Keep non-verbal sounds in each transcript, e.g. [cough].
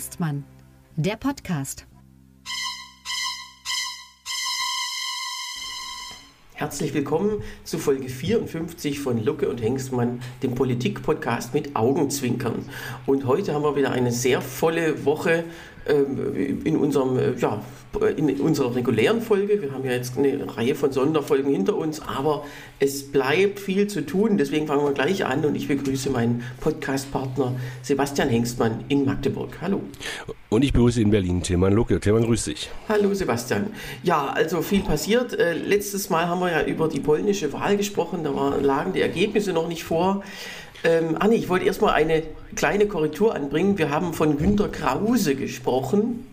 Hengstmann, der Podcast. Herzlich willkommen zu Folge 54 von Lucke und Hengstmann, dem Politik-Podcast mit Augenzwinkern. Und heute haben wir wieder eine sehr volle Woche ähm, in unserem äh, ja, in unserer regulären Folge. Wir haben ja jetzt eine Reihe von Sonderfolgen hinter uns, aber es bleibt viel zu tun. Deswegen fangen wir gleich an und ich begrüße meinen Podcast-Partner Sebastian Hengstmann in Magdeburg. Hallo. Und ich begrüße in Berlin Tilman Lucke. Tilman, grüß dich. Hallo Sebastian. Ja, also viel passiert. Äh, letztes Mal haben wir ja über die polnische Wahl gesprochen. Da lagen die Ergebnisse noch nicht vor. Ähm, Anni, ich wollte erstmal eine kleine Korrektur anbringen. Wir haben von Günter Krause gesprochen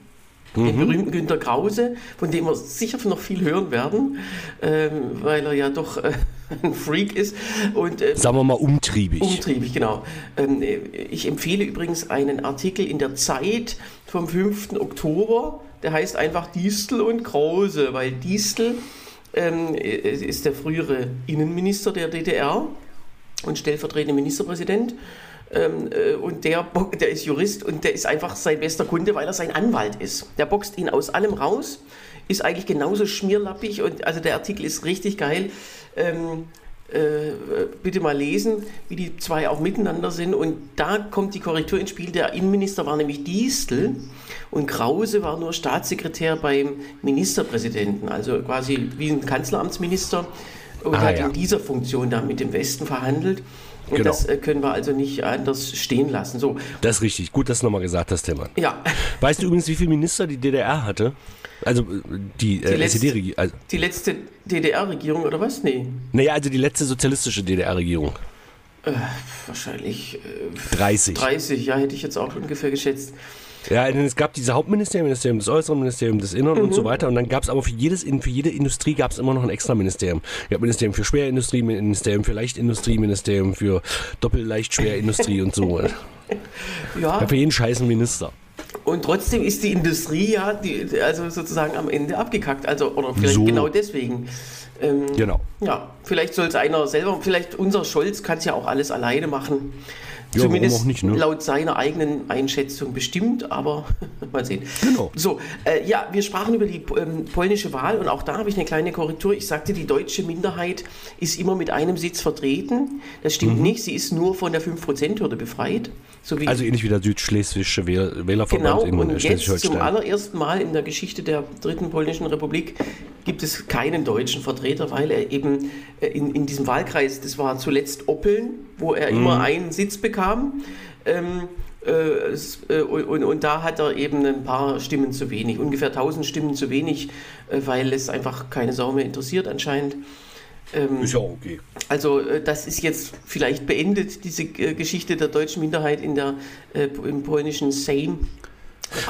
den mhm. berühmten Günter Krause, von dem wir sicher noch viel hören werden, ähm, weil er ja doch äh, [laughs] ein Freak ist. Und, ähm, Sagen wir mal umtriebig. Umtriebig, genau. Ähm, ich empfehle übrigens einen Artikel in der Zeit vom 5. Oktober, der heißt einfach Distel und Krause, weil Distel ähm, ist der frühere Innenminister der DDR und stellvertretende Ministerpräsident. Ähm, äh, und der, der ist Jurist und der ist einfach sein bester Kunde, weil er sein Anwalt ist. Der boxt ihn aus allem raus, ist eigentlich genauso schmierlappig und also der Artikel ist richtig geil. Ähm, äh, bitte mal lesen, wie die zwei auch miteinander sind. Und da kommt die Korrektur ins Spiel. Der Innenminister war nämlich Diestel und Krause war nur Staatssekretär beim Ministerpräsidenten, also quasi wie ein Kanzleramtsminister und ah, hat ja. in dieser Funktion da mit dem Westen verhandelt. Und genau. das äh, können wir also nicht anders stehen lassen. So. Das ist richtig. Gut, dass du nochmal gesagt hast, Tilman. Ja. [laughs] Weißt du übrigens, wie viele Minister die DDR hatte? Also äh, die, die äh, SED-Regierung. Also die letzte DDR-Regierung oder was? Nee. Naja, also die letzte sozialistische DDR-Regierung. Äh, wahrscheinlich äh, 30. 30, ja, hätte ich jetzt auch ungefähr geschätzt. Ja, es gab diese Hauptministerium, Ministerium des Äußeren, Ministerium des Inneren mhm. und so mhm. weiter. Und dann gab es aber für, jedes, für jede Industrie gab es immer noch ein extra Ministerium. Es gab Ministerium für Schwerindustrie, Ministerium für Leichtindustrie, Ministerium für Doppelleichtschwerindustrie und so. [laughs] Ja. ja. Für jeden scheißen Minister. Und trotzdem ist die Industrie ja die, also sozusagen am Ende abgekackt. Also, oder vielleicht so. genau deswegen. Ähm, genau. Ja, vielleicht soll es einer selber, vielleicht unser Scholz kann es ja auch alles alleine machen. Ja, Zumindest nicht, ne? laut seiner eigenen Einschätzung bestimmt, aber [laughs] mal sehen. Genau. So, äh, ja, wir sprachen über die ähm, polnische Wahl und auch da habe ich eine kleine Korrektur. Ich sagte, die deutsche Minderheit ist immer mit einem Sitz vertreten. Das stimmt mhm. nicht, sie ist nur von der 5%-Hürde befreit. So also ähnlich wie der südschleswische Wählerverband genau, in und jetzt zum allerersten Mal in der Geschichte der dritten polnischen Republik gibt es keinen deutschen Vertreter, weil er eben äh, in, in diesem Wahlkreis, das war zuletzt Oppeln, wo er mhm. immer einen Sitz bekam. Ähm, äh, äh, und, und, da hat er eben ein paar Stimmen zu wenig, ungefähr 1000 Stimmen zu wenig, äh, weil es einfach keine Sau mehr interessiert anscheinend. Ähm, ist ja okay. Also äh, das ist jetzt vielleicht beendet, diese Geschichte der deutschen Minderheit in der, äh, im polnischen Sejm.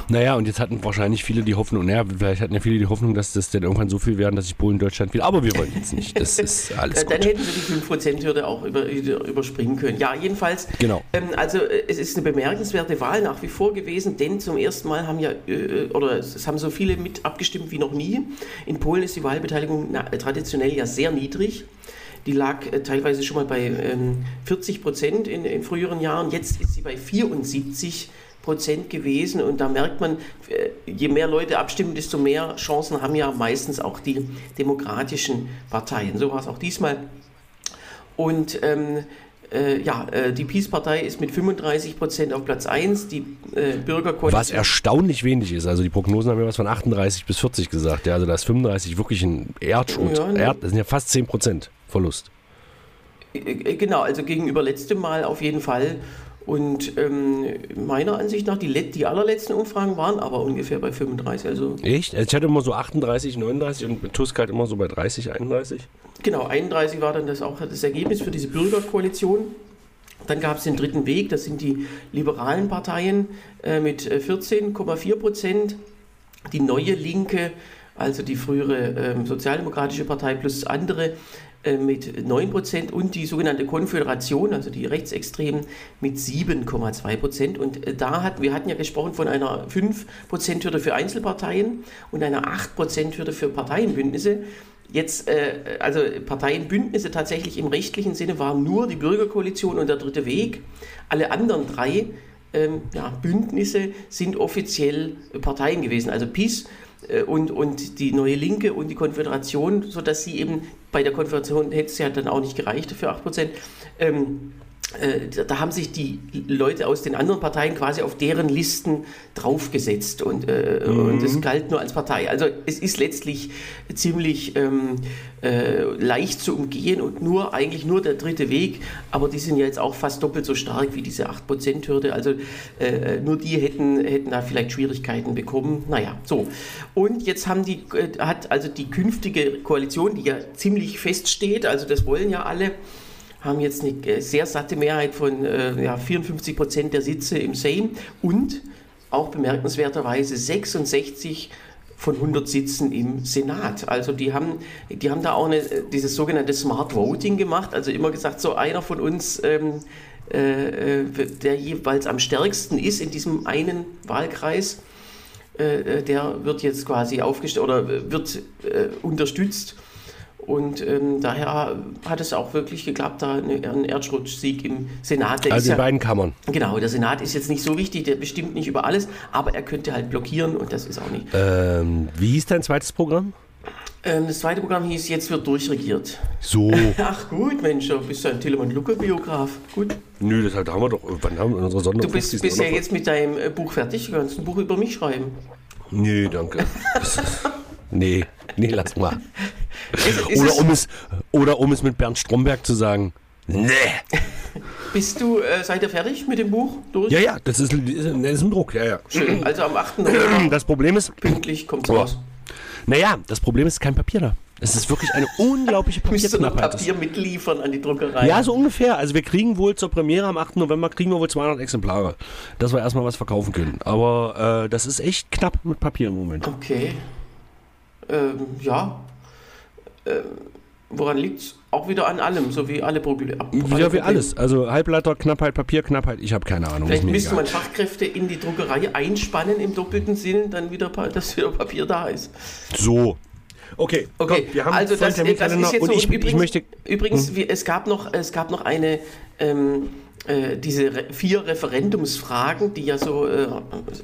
Naja, und jetzt hatten wahrscheinlich viele die Hoffnung, naja, vielleicht hatten ja viele die Hoffnung, dass das dann irgendwann so viel werden, dass sich Polen Deutschland will. Aber wir wollen jetzt nicht. Das [laughs] ist alles Dann gut. hätten sie die 5%-Hürde auch über, überspringen können. Ja, jedenfalls. Genau. Ähm, also es ist eine bemerkenswerte Wahl nach wie vor gewesen, denn zum ersten Mal haben ja, äh, oder es haben so viele mit abgestimmt wie noch nie. In Polen ist die Wahlbeteiligung na, traditionell ja sehr niedrig. Die lag äh, teilweise schon mal bei ähm, 40 Prozent in, in früheren Jahren. Jetzt ist sie bei 74 Prozent. Prozent gewesen. Und da merkt man, äh, je mehr Leute abstimmen, desto mehr Chancen haben ja meistens auch die demokratischen Parteien. So war es auch diesmal. Und ähm, äh, ja, äh, die Peace-Partei ist mit 35 Prozent auf Platz 1, die äh, Bürgerkoalition. Was erstaunlich wenig ist. Also die Prognosen haben ja was von 38 bis 40 gesagt. Ja, also da ist 35 wirklich ein Erdschutz. Ja, ne? Erd, das sind ja fast 10 Prozent Verlust. Äh, äh, genau, also gegenüber letztem Mal auf jeden Fall. Und ähm, meiner Ansicht nach, die, die allerletzten Umfragen waren aber ungefähr bei 35. Also Echt? Also ich hatte immer so 38, 39 und Tusk halt immer so bei 30, 31. Genau, 31 war dann das auch das Ergebnis für diese Bürgerkoalition. Dann gab es den dritten Weg, das sind die liberalen Parteien äh, mit 14,4 äh, Prozent. Die neue Linke, also die frühere äh, Sozialdemokratische Partei plus andere mit 9% und die sogenannte Konföderation, also die Rechtsextremen, mit 7,2%. Und äh, da hat, wir hatten ja gesprochen von einer 5%-Hürde für Einzelparteien und einer 8%-Hürde für Parteienbündnisse. Jetzt, äh, also Parteienbündnisse tatsächlich im rechtlichen Sinne waren nur die Bürgerkoalition und der dritte Weg. Alle anderen drei ähm, ja, Bündnisse sind offiziell Parteien gewesen. Also PiS äh, und, und die Neue Linke und die Konföderation, sodass sie eben bei der Konföderation hätte es ja dann auch nicht gereicht für 8%. Ähm, äh, da haben sich die Leute aus den anderen Parteien quasi auf deren Listen draufgesetzt und, äh, mhm. und es galt nur als Partei. Also es ist letztlich ziemlich ähm, äh, leicht zu umgehen und nur eigentlich nur der dritte Weg, aber die sind ja jetzt auch fast doppelt so stark wie diese 8%-Hürde. Also äh, nur die hätten, hätten da vielleicht Schwierigkeiten bekommen. Naja, so. Und jetzt haben die, äh, hat also die künftige Koalition, die ja ziemlich feststeht, also das wollen ja alle, haben jetzt eine äh, sehr satte Mehrheit von äh, ja, 54 Prozent der Sitze im Sejm und auch bemerkenswerterweise 66 von 100 Sitzen im Senat. Also die haben, die haben da auch eine, dieses sogenannte Smart Voting gemacht, also immer gesagt, so einer von uns, ähm, äh, äh der jeweils am stärksten ist in diesem einen Wahlkreis, äh, der wird jetzt quasi aufgestellt oder wird äh, unterstützt und ähm, daher hat es auch wirklich geklappt, da einen Erdrutschsieg im Senat. Der also in ja, beiden Kammern. Genau, der Senat ist jetzt nicht so wichtig, der bestimmt nicht über alles, aber er könnte halt blockieren und das ist auch nicht. Ähm, wie hieß dein zweites Programm? Ähm, das zweite Programm hieß Jetzt wird durchregiert. So. [laughs] Ach gut, Mensch, du bist ein Telemann Lucke-Biograf. Gut. Nö, das haben wir doch. Wann haben wir unsere Sonder Du bist, bist ja jetzt mit deinem äh, Buch fertig. Du kannst ein Buch über mich schreiben. Nee, danke. [laughs] nee, nee, lass mal. Ist, oder, um es, oder um es mit Bernd Stromberg zu sagen, nee. [laughs] Bist du, äh, seid ihr fertig mit dem Buch durch? Ja, ja, das ist, das ist ein Druck, ja, ja. Schön, also am 8. November. [clears throat] Das Problem ist. Pünktlich kommt es raus. Naja, das Problem ist kein Papier da. Es ist wirklich eine [laughs] unglaubliche Papierknappheit. Papier mitliefern an die Druckerei. Ja, so ungefähr. Also wir kriegen wohl zur Premiere am 8. November kriegen wir wohl 200 Exemplare, dass wir erstmal was verkaufen können. Aber äh, das ist echt knapp mit Papier im Moment. Okay. Ähm, ja, äh, woran liegt es? Auch wieder an allem, so wie alle Probleme. Ja, wie alles. Also Halbleiterknappheit, Papierknappheit, ich habe keine Ahnung. Vielleicht müsste man Fachkräfte in die Druckerei einspannen im doppelten Sinn, dann wieder, dass wieder Papier da ist. So. Okay, okay. Komm, wir haben also das, das ist jetzt so. Ich, übrigens, ich möchte, übrigens hm? es, gab noch, es gab noch eine ähm, äh, diese re vier Referendumsfragen, die ja so, äh,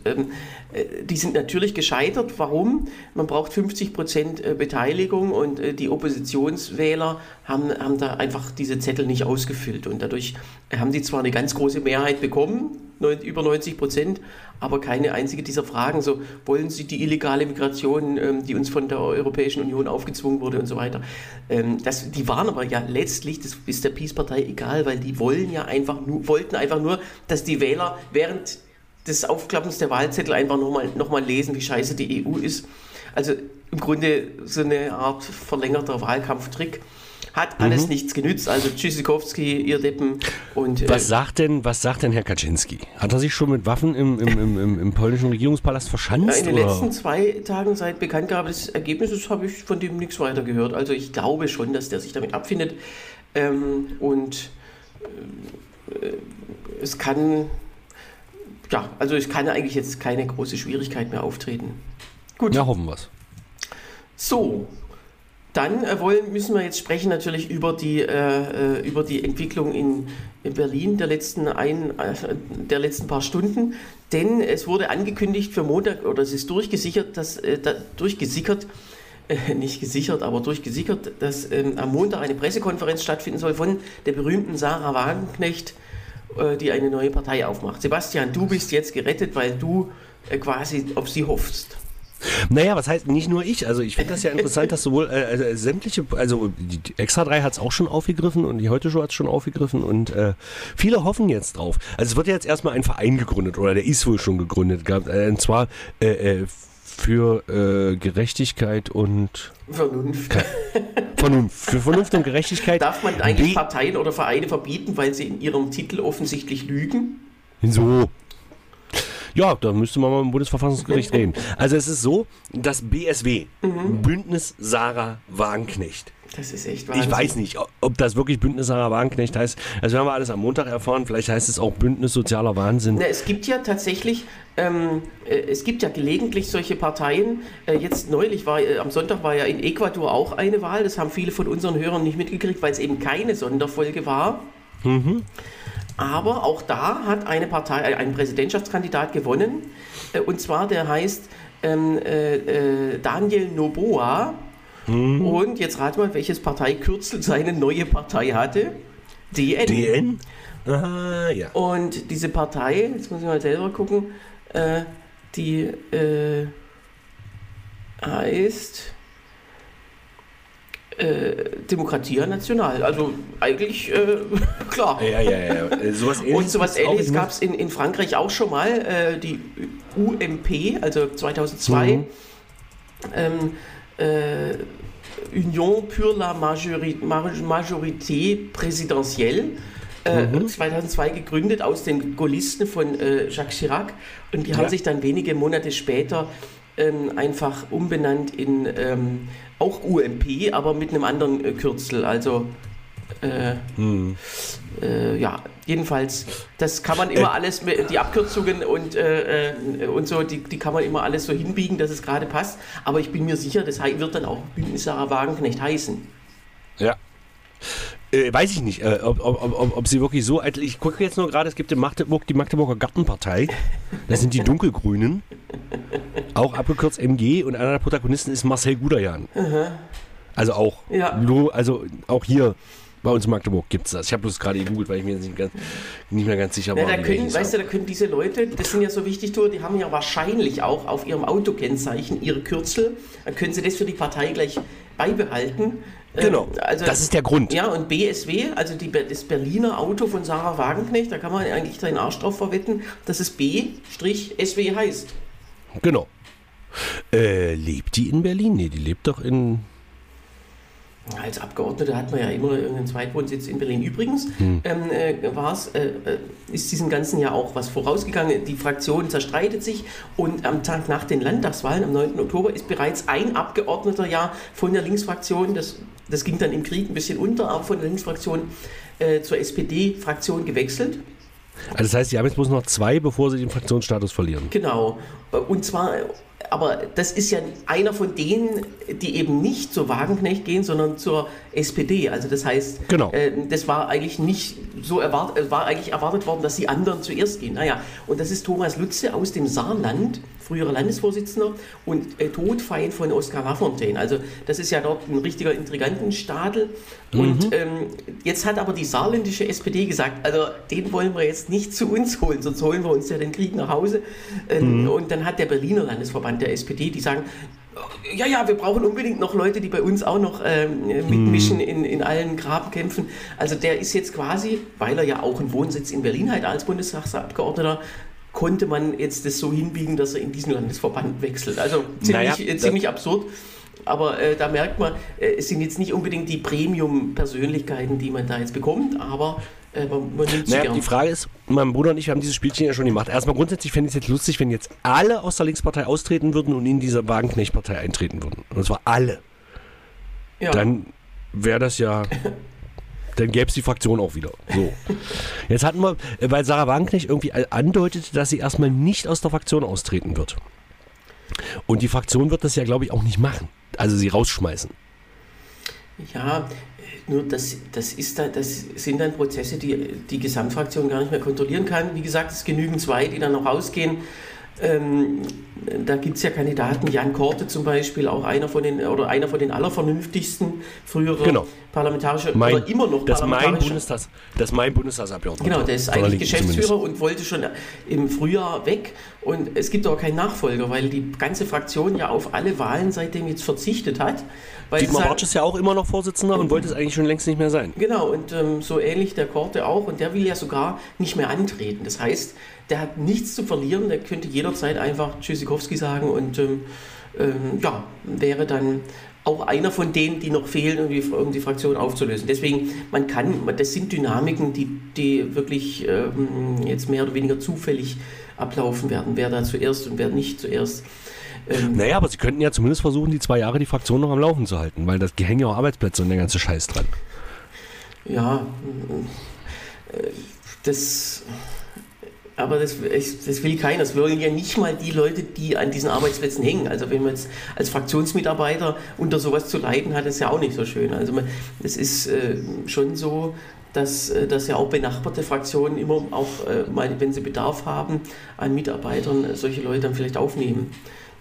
ähm, äh, die sind natürlich gescheitert. Warum? Man braucht 50 Prozent äh, Beteiligung und äh, die Oppositionswähler haben, haben da einfach diese Zettel nicht ausgefüllt und dadurch haben die zwar eine ganz große Mehrheit bekommen, über 90 Prozent, aber keine einzige dieser Fragen. So wollen Sie die illegale Migration, ähm, die uns von der Europäischen Union aufgezwungen wurde und so weiter. Ähm, das, die waren aber ja letztlich, das ist der Peace-Partei egal, weil die wollen ja einfach nur, wollten einfach nur, dass die Wähler während des Aufklappens der Wahlzettel einfach nochmal noch mal lesen, wie scheiße die EU ist. Also im Grunde so eine Art verlängerter Wahlkampftrick. Hat alles mhm. nichts genützt. Also Tschüssikowski, ihr Deppen. Und, äh, was, sagt denn, was sagt denn Herr Kaczynski? Hat er sich schon mit Waffen im, im, im, im, im polnischen Regierungspalast verschanzt? In den oder? letzten zwei Tagen seit Bekanntgabe des Ergebnisses habe ich von dem nichts weiter gehört. Also ich glaube schon, dass der sich damit abfindet. Ähm, und äh, es kann, ja, also es kann eigentlich jetzt keine große Schwierigkeit mehr auftreten. Gut. Ja, hoffen wir es. So, dann äh, wollen, müssen wir jetzt sprechen natürlich über die, äh, äh, über die Entwicklung in, in Berlin der letzten, ein, äh, der letzten paar Stunden. Denn es wurde angekündigt für Montag, oder es ist durchgesichert, dass, äh, da, durchgesickert, äh, nicht gesichert, aber durchgesickert, dass ähm, am Montag eine Pressekonferenz stattfinden soll von der berühmten Sarah Wagenknecht, die eine neue Partei aufmacht. Sebastian, du bist jetzt gerettet, weil du quasi auf sie hoffst. Naja, was heißt nicht nur ich? Also ich finde das ja interessant, dass sowohl äh, also sämtliche, also die Extra 3 hat es auch schon aufgegriffen und die Heute Show hat es schon aufgegriffen und äh, viele hoffen jetzt drauf. Also es wird ja jetzt erstmal ein Verein gegründet oder der ist wohl schon gegründet gehabt. Äh, und zwar äh, äh für Gerechtigkeit und Vernunft. Vernunft. Für Vernunft und Gerechtigkeit. Darf man eigentlich Parteien oder Vereine verbieten, weil sie in ihrem Titel offensichtlich lügen? So, ja, da müsste man mal im Bundesverfassungsgericht [laughs] reden. Also es ist so, das BSW, mhm. Bündnis Sarah Wagenknecht. Das ist echt Wahnsinn. Ich weiß nicht, ob das wirklich Bündnis Sarah Wagenknecht heißt. Also werden wir alles am Montag erfahren. Vielleicht heißt es auch Bündnis Sozialer Wahnsinn. Na, es gibt ja tatsächlich, ähm, äh, es gibt ja gelegentlich solche Parteien. Äh, jetzt neulich war, äh, am Sonntag war ja in Ecuador auch eine Wahl. Das haben viele von unseren Hörern nicht mitgekriegt, weil es eben keine Sonderfolge war. Mhm. Aber auch da hat eine Partei, äh, ein Präsidentschaftskandidat gewonnen. Äh, und zwar der heißt ähm, äh, äh, Daniel Noboa. Hm. Und jetzt rat mal, welches Parteikürzel seine neue Partei hatte. DN. DN? Aha, ja. Und diese Partei, jetzt muss ich mal selber gucken, äh, die äh, heißt äh, Demokratia National. Also eigentlich äh, [laughs] klar. Ja, ja, ja. Äh, Sowas Und sowas ähnliches gab es in, in Frankreich auch schon mal, äh, die UMP, also 2002. Mhm. Ähm, äh, Union pour la Majori Maj- Majorité présidentielle. Äh, Mhm. 2002 gegründet aus den Gaullisten von Jacques Chirac und die haben Ja. sich dann wenige Monate später ähm, einfach umbenannt in ähm, auch UMP, aber mit einem anderen äh, Kürzel. Also äh, Hm. äh, ja, jedenfalls, das kann man immer Äh. alles, mit- die Abkürzungen und, äh, äh, und so, die, die kann man immer alles so hinbiegen, dass es gerade passt. Aber ich bin mir sicher, das wird dann auch Bündnis Sarah Wagenknecht heißen. Äh, weiß ich nicht, äh, ob, ob, ob, ob sie wirklich so. Ich gucke jetzt nur gerade, es gibt in Magdeburg die Magdeburger Gartenpartei. Das sind die Dunkelgrünen. Auch abgekürzt MG und einer der Protagonisten ist Marcel Guderjan. Also auch. Ja. Also auch hier bei uns in Magdeburg gibt es das. Ich habe bloß gerade gegoogelt, weil ich mir nicht, ganz, nicht mehr ganz sicher Na, war. da wie können, weißt du, da können diese Leute, das sind ja so wichtig, die haben ja wahrscheinlich auch auf ihrem Autokennzeichen ihre Kürzel. Dann können sie das für die Partei gleich beibehalten. Ähm, Genau, das ist der Grund. Ja, und BSW, also die, das Berliner Auto von Sarah Wagenknecht, da kann man eigentlich seinen Arsch drauf verwetten, dass es B-SW heißt. Genau. Äh, lebt die in Berlin? Nee, die lebt doch in. Als Abgeordneter hat man ja immer irgendeinen Zweitwohnsitz in Berlin. Übrigens Hm. ähm, äh, äh, äh, ist diesem ganzen Jahr auch was vorausgegangen. Die Fraktion zerstreitet sich und am Tag nach den Landtagswahlen, am 9. Oktober, ist bereits ein Abgeordneter ja von der Linksfraktion, das, das ging dann im Krieg ein bisschen unter, aber von der Linksfraktion äh, zur SPD-Fraktion gewechselt. Also das heißt, sie haben jetzt bloß noch zwei, bevor sie den Fraktionsstatus verlieren. Genau. Und zwar, aber das ist ja einer von denen, die eben nicht zur Wagenknecht gehen, sondern zur SPD. Also das heißt, Genau. äh, das war eigentlich nicht so erwartet, war eigentlich erwartet worden, dass die anderen zuerst gehen. Naja, und das ist Thomas Lütze aus dem Saarland, früherer Landesvorsitzender und äh, Todfeind von Oskar Lafontaine. Also das ist ja dort ein richtiger Intrigantenstadel. Und ähm, jetzt hat aber die saarländische SPD gesagt, also den wollen wir jetzt nicht zu uns holen, sonst holen wir uns ja den Krieg nach Hause. Ähm, Und dann hat der Berliner Landesverband der SPD, die sagen, ja, ja, wir brauchen unbedingt noch Leute, die bei uns auch noch ähm, mitmischen in, in allen Grabenkämpfen. Also der ist jetzt quasi, weil er ja auch einen Wohnsitz in Berlin hat als Bundestagsabgeordneter, konnte man jetzt das so hinbiegen, dass er in diesen Landesverband wechselt. Also ziemlich, Naja, äh, ziemlich absurd. Aber äh, da merkt man, äh, es sind jetzt nicht unbedingt die Premium-Persönlichkeiten, die man da jetzt bekommt, aber äh, man, nimmt sie Naja, gern. die Frage ist, mein Bruder und ich haben dieses Spielchen ja schon gemacht. Erstmal grundsätzlich fände ich es jetzt lustig, wenn jetzt alle aus der Linkspartei austreten würden und in diese Wagenknecht-Partei eintreten würden. Und zwar alle. ja. Dann wäre das ja. [laughs] Dann gäbe es die Fraktion auch wieder. So. Jetzt hatten wir, äh, weil Sarah Wagenknecht irgendwie andeutet, dass sie erstmal nicht aus der Fraktion austreten wird. Und die Fraktion wird das ja, glaube ich, auch nicht machen. Also sie rausschmeißen. Ja, äh, nur das, das, ist da, das sind dann Prozesse, die die Gesamtfraktion gar nicht mehr kontrollieren kann. Wie gesagt, es genügen zwei, die dann noch rausgehen. Ähm, da gibt es ja Kandidaten, Jan Korte zum Beispiel, auch einer von den oder einer von den allervernünftigsten früherer Genau. parlamentarischer Mein, oder immer noch das mein parlamentarischer Bundestags, das mein Bundestagsabgeordneter. Genau, der ist eigentlich Geschäftsführer und wollte schon im Frühjahr weg. Und es gibt aber keinen Nachfolger, weil die ganze Fraktion ja auf alle Wahlen seitdem jetzt verzichtet hat. Weil Dietmar Bartsch ist ja auch immer noch Vorsitzender und wollte es eigentlich schon längst nicht mehr sein. Genau, und ähm, so ähnlich der Korte auch. Und der will ja sogar nicht mehr antreten. Das heißt, der hat nichts zu verlieren. Der könnte jederzeit einfach Tschüssikowski sagen und ähm, ähm, ja, wäre dann auch einer von denen, die noch fehlen, um die, um die Fraktion aufzulösen. Deswegen, man kann, das sind Dynamiken, die, die wirklich ähm, jetzt mehr oder weniger zufällig ablaufen werden. Wer da zuerst und wer nicht zuerst. Ähm, Naja, aber sie könnten ja zumindest versuchen, die zwei Jahre die Fraktion noch am Laufen zu halten, weil das hängen ja auch Arbeitsplätze und der ganze Scheiß dran. Ja, äh, das aber das, das will keiner. Das wollen ja nicht mal die Leute, die an diesen Arbeitsplätzen hängen. Also wenn man jetzt als Fraktionsmitarbeiter unter sowas zu leiden hat, ist ja auch nicht so schön. Also es ist äh, schon so, dass, äh, dass ja auch benachbarte Fraktionen immer auch, äh, mal, wenn sie Bedarf haben an Mitarbeitern, solche Leute dann vielleicht aufnehmen.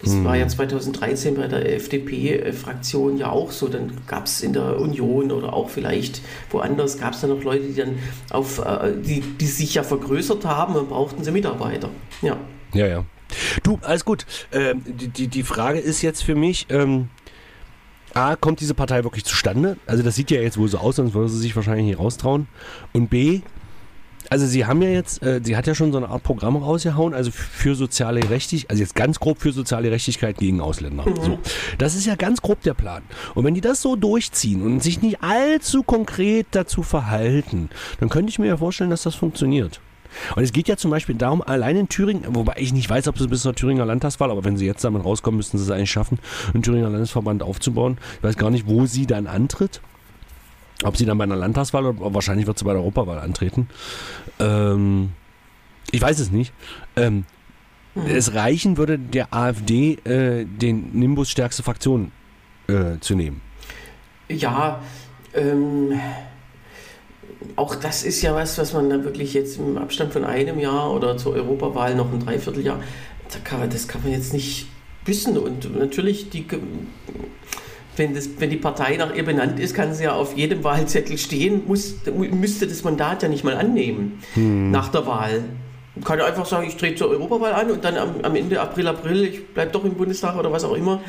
Das hm. war ja 2013 bei der FDP-Fraktion ja auch so. Dann gab es in der Union oder auch vielleicht woanders gab es dann noch Leute, die dann auf, äh, die, die sich ja vergrößert haben und brauchten sie Mitarbeiter. Ja. Ja, ja. Du, alles gut. Ähm, die, die, die Frage ist jetzt für mich, ähm, A, kommt diese Partei wirklich zustande? Also das sieht ja jetzt wohl so aus, sonst würde sie sich wahrscheinlich nicht raustrauen. Und B, also sie haben ja jetzt, äh, sie hat ja schon so eine Art Programm rausgehauen, also für soziale Gerechtigkeit, also jetzt ganz grob für soziale Gerechtigkeit gegen Ausländer. Mhm. So. Das ist ja ganz grob der Plan. Und wenn die das so durchziehen und sich nicht allzu konkret dazu verhalten, dann könnte ich mir ja vorstellen, dass das funktioniert. Und es geht ja zum Beispiel darum, allein in Thüringen, wobei ich nicht weiß, ob sie bis zur Thüringer Landtagswahl, aber wenn sie jetzt damit rauskommen, müssten sie es eigentlich schaffen, einen Thüringer Landesverband aufzubauen. Ich weiß gar nicht, wo sie dann antritt. Ob sie dann bei einer Landtagswahl oder wahrscheinlich wird sie bei der Europawahl antreten. Ähm, ich weiß es nicht. Ähm, mhm. Es reichen würde der AfD äh, den Nimbus stärkste Fraktion äh, zu nehmen. Ja, ähm, auch das ist ja was, was man dann wirklich jetzt im Abstand von einem Jahr oder zur Europawahl noch ein Dreivierteljahr, da kann man, das kann man jetzt nicht wissen. Und natürlich die wenn, das, wenn die Partei nach ihr benannt ist, kann sie ja auf jedem Wahlzettel stehen, muss, müsste das Mandat ja nicht mal annehmen hm. nach der Wahl. Man kann einfach sagen, ich trete zur Europawahl an und dann am, am Ende April, April, ich bleibe doch im Bundestag oder was auch immer.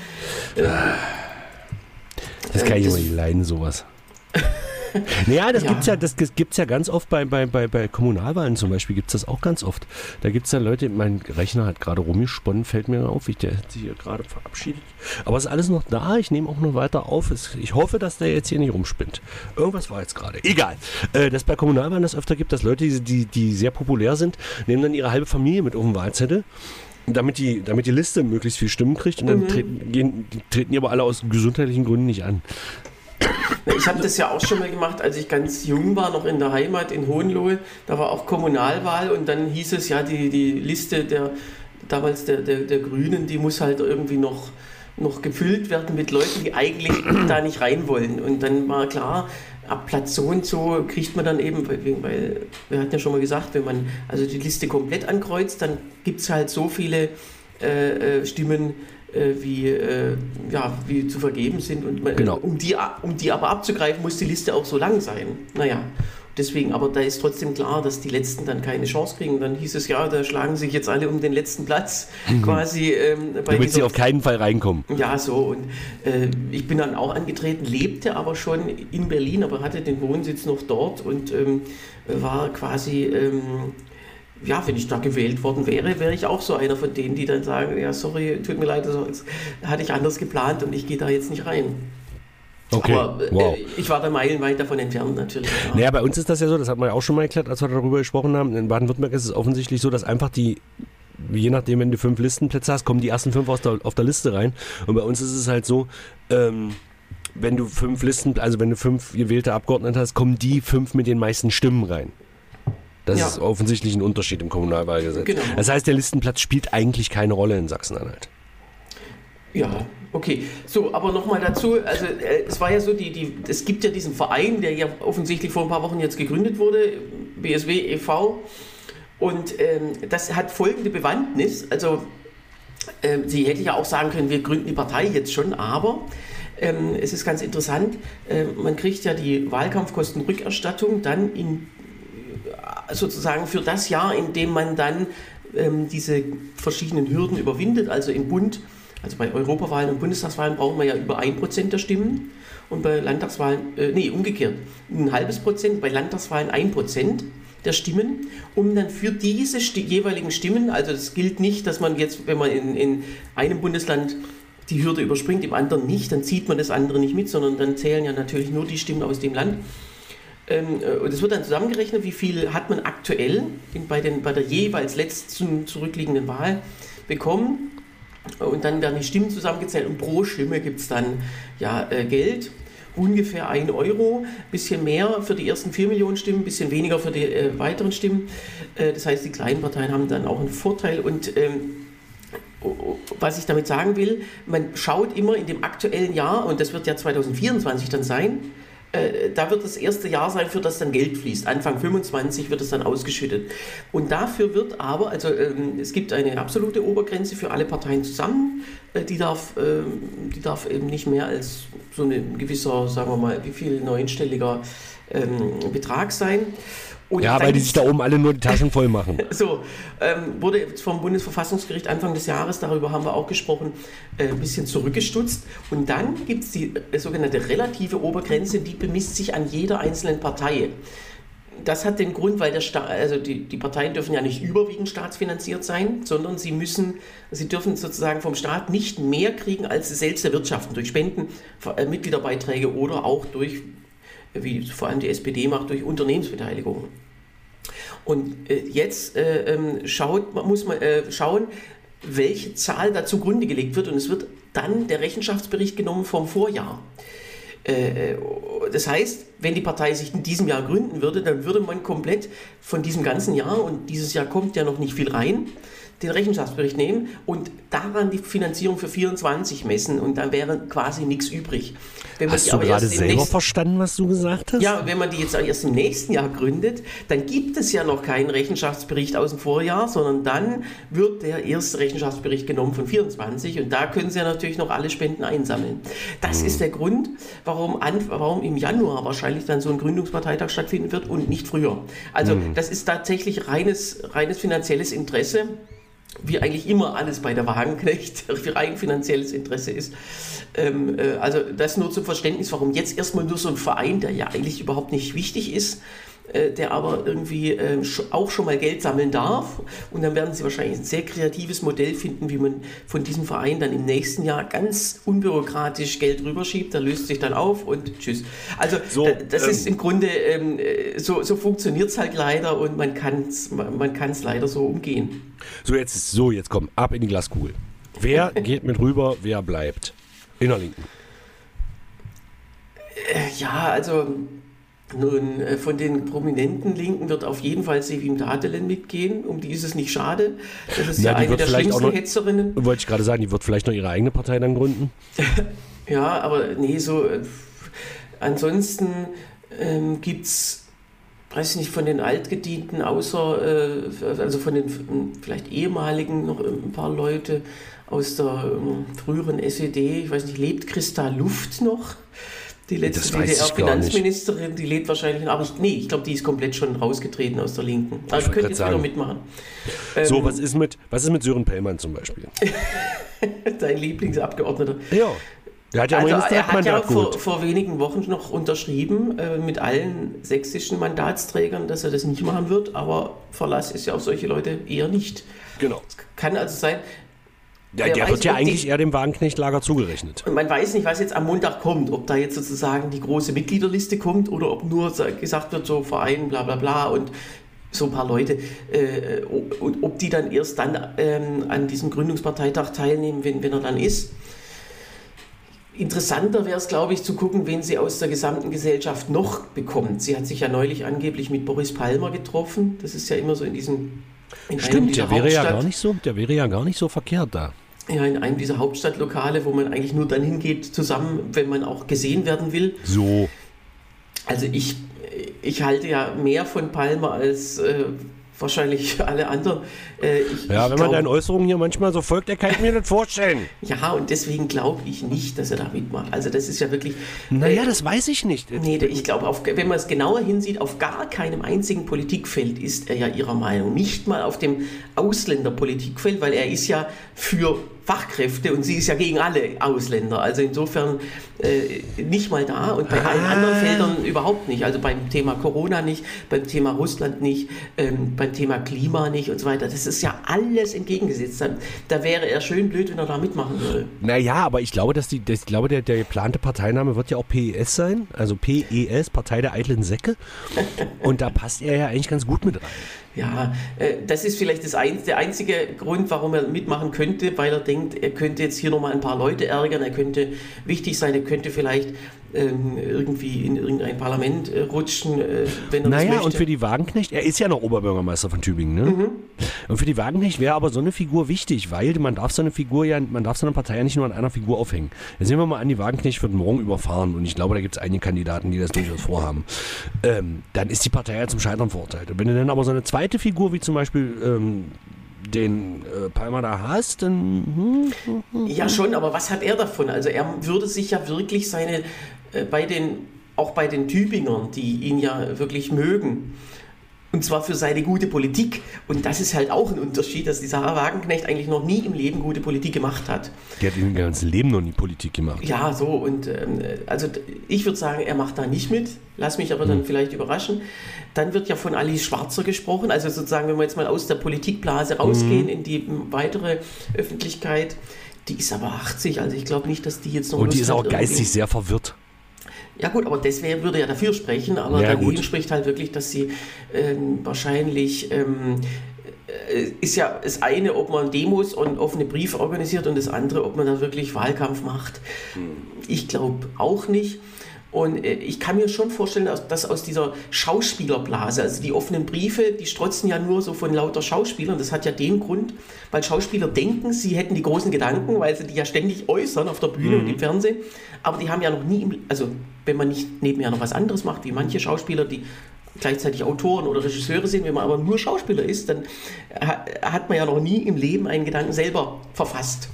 Das kann ich immer nicht leiden, sowas. [laughs] naja, das ja. gibt es ja, das gibt's ja ganz oft bei, bei, bei, bei Kommunalwahlen zum Beispiel, gibt es das auch ganz oft. Da gibt es ja Leute, mein Rechner hat gerade rumgesponnen, fällt mir auf, ich, der hat sich hier gerade verabschiedet. Aber es ist alles noch da, ich nehme auch noch weiter auf. Ich hoffe, dass der jetzt hier nicht rumspinnt. Irgendwas war jetzt gerade. Egal. Äh, dass bei Kommunalwahlen das öfter gibt, dass Leute, die, die sehr populär sind, nehmen dann ihre halbe Familie mit auf den Wahlzettel damit die, damit die Liste möglichst viel Stimmen kriegt und dann mhm. treten, gehen, treten die aber alle aus gesundheitlichen Gründen nicht an. Ich habe das ja auch schon mal gemacht, als ich ganz jung war, noch in der Heimat in Hohenlohe. Da war auch Kommunalwahl und dann hieß es ja, die, die Liste der damals der, der, der Grünen, die muss halt irgendwie noch, noch gefüllt werden mit Leuten, die eigentlich [clears throat] da nicht rein wollen. Und dann war klar, ab Platz so und so kriegt man dann eben, weil, wir hatten ja schon mal gesagt, wenn man also die Liste komplett ankreuzt, dann gibt es halt so viele äh, äh Stimmen, äh, wie, äh, ja, wie zu vergeben sind. Und man, genau. um, die, um die aber abzugreifen, muss die Liste auch so lang sein. Naja, deswegen, aber da ist trotzdem klar, dass die Letzten dann keine Chance kriegen. Dann hieß es ja, da schlagen sich jetzt alle um den letzten Platz mhm. quasi. Ähm, Damit sie auf keinen Fall reinkommen. Ja, so. Und äh, ich bin dann auch angetreten, lebte aber schon in Berlin, aber hatte den Wohnsitz noch dort und ähm, war quasi. Ähm, ja, wenn ich da gewählt worden wäre, wäre ich auch so einer von denen, die dann sagen, ja, sorry, tut mir leid, das hatte ich anders geplant und ich gehe da jetzt nicht rein. Okay. Aber äh, wow. ich war da meilenweit davon entfernt natürlich. Ja. Naja, bei uns ist das ja so, das hat man ja auch schon mal erklärt, als wir darüber gesprochen haben. In Baden-Württemberg ist es offensichtlich so, dass einfach die je nachdem, wenn du fünf Listenplätze hast, kommen die ersten fünf der, auf der Liste rein. Und bei uns ist es halt so, ähm, wenn du fünf Listen, also wenn du fünf gewählte Abgeordnete hast, kommen die fünf mit den meisten Stimmen rein. Das ja. ist offensichtlich ein Unterschied im Kommunalwahlgesetz. Genau. Das heißt, der Listenplatz spielt eigentlich keine Rolle in Sachsen-Anhalt. Ja, okay. So, aber nochmal dazu, also äh, es war ja so, die, die, es gibt ja diesen Verein, der ja offensichtlich vor ein paar Wochen jetzt gegründet wurde, BSW e.V. Und ähm, das hat folgende Bewandtnis, also ähm, sie hätte ja auch sagen können, wir gründen die Partei jetzt schon, aber ähm, es ist ganz interessant, äh, man kriegt ja die Wahlkampfkostenrückerstattung dann in sozusagen für das Jahr, in dem man dann ähm, diese verschiedenen Hürden überwindet, also im Bund, also bei Europawahlen und Bundestagswahlen brauchen wir ja über ein Prozent der Stimmen und bei Landtagswahlen, äh, nee, umgekehrt, ein halbes Prozent, bei Landtagswahlen ein Prozent der Stimmen, um dann für diese sti jeweiligen Stimmen, also das gilt nicht, dass man jetzt, wenn man in, in einem Bundesland die Hürde überspringt, im anderen nicht, dann zieht man das andere nicht mit, sondern dann zählen ja natürlich nur die Stimmen aus dem Land. Ähm, äh, und es wird dann zusammengerechnet, wie viel hat man aktuell bei, den, bei der jeweils letzten zurückliegenden Wahl bekommen. Und dann werden die Stimmen zusammengezählt und pro Stimme gibt es dann ja, äh, Geld. ungefähr 1 Euro, bisschen mehr für die ersten 4 Millionen Stimmen, bisschen weniger für die äh, weiteren Stimmen. Äh, das heißt, die kleinen Parteien haben dann auch einen Vorteil und ähm, was ich damit sagen will, man schaut immer in dem aktuellen Jahr, und das wird ja 2024 dann sein, äh, da wird das erste Jahr sein, für das dann Geld fließt. Anfang 25 wird es dann ausgeschüttet. Und dafür wird aber, also ähm, es gibt eine absolute Obergrenze für alle Parteien zusammen, äh, die, darf, ähm, die darf eben nicht mehr als so ein gewisser, sagen wir mal, wie viel neunstelliger ähm, Betrag sein. Und ja, weil die sich da oben alle nur die Taschen voll machen. [laughs] so, ähm, wurde vom Bundesverfassungsgericht Anfang des Jahres, darüber haben wir auch gesprochen, äh, ein bisschen zurückgestutzt. Und dann gibt es die äh, sogenannte relative Obergrenze, die bemisst sich an jeder einzelnen Partei. Das hat den Grund, weil der Staat, also die, die Parteien dürfen ja nicht überwiegend staatsfinanziert sein, sondern sie müssen, sie dürfen sozusagen vom Staat nicht mehr kriegen, als sie selbst erwirtschaften, durch Spenden, äh, Mitgliederbeiträge oder auch durch wie vor allem die SPD macht, durch Unternehmensbeteiligung. Und äh, jetzt äh, ähm, schaut, muss man äh, schauen, welche Zahl da zugrunde gelegt wird. Und es wird dann der Rechenschaftsbericht genommen vom Vorjahr. Äh, äh, das heißt, wenn die Partei sich in diesem Jahr gründen würde, dann würde man komplett von diesem ganzen Jahr, und dieses Jahr kommt ja noch nicht viel rein, den Rechenschaftsbericht nehmen und daran die Finanzierung für 24 messen und dann wäre quasi nichts übrig. hast du gerade selber nächsten, verstanden, was du gesagt hast? Ja, wenn man die jetzt erst im nächsten Jahr gründet, dann gibt es ja noch keinen Rechenschaftsbericht aus dem Vorjahr, sondern dann wird der erste Rechenschaftsbericht genommen von 24 und da können sie ja natürlich noch alle Spenden einsammeln. Das hm. ist der Grund, warum, warum im Januar wahrscheinlich dann so ein Gründungsparteitag stattfinden wird und nicht früher. Also hm. das ist tatsächlich reines, reines finanzielles Interesse wie eigentlich immer alles bei der Wagenknecht [laughs] für rein finanzielles Interesse ist. Ähm, äh, also das nur zum Verständnis, warum jetzt erstmal nur so ein Verein, der ja eigentlich überhaupt nicht wichtig ist, der aber irgendwie äh, auch schon mal Geld sammeln darf. Und dann werden sie wahrscheinlich ein sehr kreatives Modell finden, wie man von diesem Verein dann im nächsten Jahr ganz unbürokratisch Geld rüberschiebt. Der löst sich dann auf und tschüss. Also so, das ähm, ist im Grunde, ähm, äh, so, so funktioniert es halt leider und man kann es man kann's leider so umgehen. So, jetzt, so, jetzt komm, ab in die Glaskugel. Wer [laughs] geht mit rüber, wer bleibt? In der Linken. Ja, also nun, äh, von den prominenten Linken wird auf jeden Fall Sevim Dadelen mitgehen. Um die ist es nicht schade. Das ist ja, ja eine der schlimmsten noch, Hetzerinnen. Wollte ich gerade sagen, die wird vielleicht noch ihre eigene Partei dann gründen. [laughs] ja, aber nee, so. Äh, ansonsten ähm, gibt es, weiß ich nicht, von den Altgedienten, außer, äh, also von den vielleicht ehemaligen noch ein paar Leute aus der ähm, früheren SED, ich weiß nicht, lebt Christa Luft noch? Die letzte DDR-Finanzministerin, die lebt wahrscheinlich, aber ich, nee, ich glaube, die ist komplett schon rausgetreten aus der Linken. Also ich könnte jetzt sagen. wieder mitmachen. So, ähm, was, ist mit, was ist mit Sören Pellmann zum Beispiel? [laughs] Dein Lieblingsabgeordneter. Ja. Er hat ja, also, er hat ja vor, vor, wenigen Wochen noch unterschrieben äh, mit allen sächsischen Mandatsträgern, dass er das nicht machen wird, aber Verlass ist ja auf solche Leute eher nicht. Genau. Es kann also sein, ja, der weiß, wird ja eigentlich die, eher dem Wagenknechtlager zugerechnet. Und man weiß nicht, was jetzt am Montag kommt, ob da jetzt sozusagen die große Mitgliederliste kommt oder ob nur gesagt wird, so Verein, bla bla bla und so ein paar Leute, äh, und ob die dann erst dann ähm, an diesem Gründungsparteitag teilnehmen, wenn, wenn er dann ist. Interessanter wäre es, glaube ich, zu gucken, wen sie aus der gesamten Gesellschaft noch bekommt. Sie hat sich ja neulich angeblich mit Boris Palmer getroffen. Das ist ja immer so in diesem. In Stimmt, der wäre ja gar nicht so, der wäre ja gar nicht so verkehrt da ja, in einem dieser Hauptstadtlokale, wo man eigentlich nur dann hingeht, zusammen, wenn man auch gesehen werden will. So. Also ich, ich halte ja mehr von Palmer als äh, wahrscheinlich alle anderen. Äh, ich, ja, ich wenn man deinen Äußerungen hier manchmal so folgt, der kann ich mir nicht vorstellen. ja, und deswegen glaube ich nicht, dass er da mitmacht. Also das ist ja wirklich... Naja, äh, das weiß ich nicht. Nee, ich glaube, wenn man es genauer hinsieht, auf gar keinem einzigen Politikfeld ist er ja ihrer Meinung. Nicht mal auf dem Ausländerpolitikfeld, weil er ist ja für Fachkräfte und sie ist ja gegen alle Ausländer. Also insofern äh, nicht mal da und bei ah. allen anderen Feldern überhaupt nicht. Also beim Thema Corona nicht, beim Thema Russland nicht, ähm, beim Thema Klima nicht und so weiter. Das ist ja alles entgegengesetzt. Da, da wäre er schön blöd, wenn er da mitmachen würde. Naja, aber ich glaube, dass die, das, ich glaube der, der geplante Parteiname wird ja auch PES sein, also PES, Partei der eitlen Säcke. [laughs] und da passt er ja eigentlich ganz gut mit rein. Ja, äh, das ist vielleicht das ein, der einzige Grund, warum er mitmachen könnte, weil er denkt, er könnte jetzt hier nochmal ein paar Leute ärgern, er könnte wichtig sein, er könnte vielleicht ähm, irgendwie in irgendein Parlament äh, rutschen, äh, wenn er naja, das möchte. und für die Wagenknecht, er ist ja noch Oberbürgermeister von Tübingen, ne? Mhm. Und für die Wagenknecht wäre aber so eine Figur wichtig, weil man darf so eine Figur ja, man darf so eine Partei ja nicht nur an einer Figur aufhängen. Jetzt sehen wir mal an, die Wagenknecht wird morgen überfahren und ich glaube, da gibt es einige Kandidaten, die das durchaus vorhaben. Ähm, dann ist die Partei ja zum Scheitern verurteilt. Und wenn du dann aber so eine zweite Figur wie zum Beispiel ähm, den äh, Palmer da hast, dann. Hm, Ja, schon, aber was hat er davon? Also er würde sich ja wirklich seine, bei den, auch bei den Tübingern, die ihn ja wirklich mögen, und zwar für seine gute Politik. Und das ist halt auch ein Unterschied, dass dieser Herr Wagenknecht eigentlich noch nie im Leben gute Politik gemacht hat. der hat im ganzen Leben noch nie Politik gemacht. Ja, so, und ähm, also ich würde sagen, er macht da nicht mit. Lass mich aber dann vielleicht überraschen. Dann wird ja von Alice Schwarzer gesprochen. Also sozusagen, wenn wir jetzt mal aus der Politikblase rausgehen in die weitere Öffentlichkeit. Die ist aber 80, also ich glaube nicht, dass die jetzt noch. Und die ist auch hat, irgendwie- geistig sehr verwirrt. Ja gut, aber das wär, würde ja dafür sprechen, aber Ja, dagegen gut. spricht halt wirklich, dass sie ähm, wahrscheinlich ähm, äh, ist ja das eine, ob man Demos und offene Briefe organisiert und das andere, ob man da wirklich Wahlkampf macht. Ich glaube auch nicht. Und äh, ich kann mir schon vorstellen, dass, aus dieser Schauspielerblase, also die offenen Briefe, die strotzen ja nur so von lauter Schauspielern. Das hat ja den Grund, weil Schauspieler denken, sie hätten die großen Gedanken, weil sie die ja ständig äußern auf der Bühne und im Fernsehen. Aber die haben ja noch nie, im, also wenn man nicht nebenher noch was anderes macht, wie manche Schauspieler, die gleichzeitig Autoren oder Regisseure sind, wenn man aber nur Schauspieler ist, dann ha- hat man ja noch nie im Leben einen Gedanken selber verfasst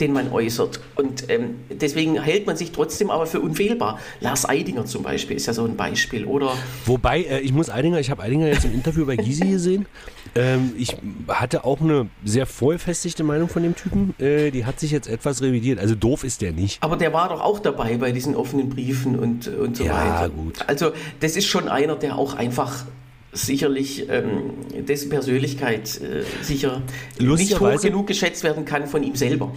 den man äußert. Und ähm, deswegen hält man sich trotzdem aber für unfehlbar. Lars Eidinger zum Beispiel ist ja so ein Beispiel. Oder Wobei, äh, ich muss Eidinger, ich habe Eidinger jetzt im Interview bei Gysi gesehen. Ähm, ich hatte auch eine sehr vollfestigte Meinung von dem Typen. Äh, die hat sich jetzt etwas revidiert. Also doof ist der nicht. aber der war doch auch dabei bei diesen offenen Briefen und, und so Ja, weiter. gut. Also das ist schon einer, der auch einfach sicherlich ähm, dessen Persönlichkeit äh, sicher nicht hoch genug geschätzt werden kann von ihm selber.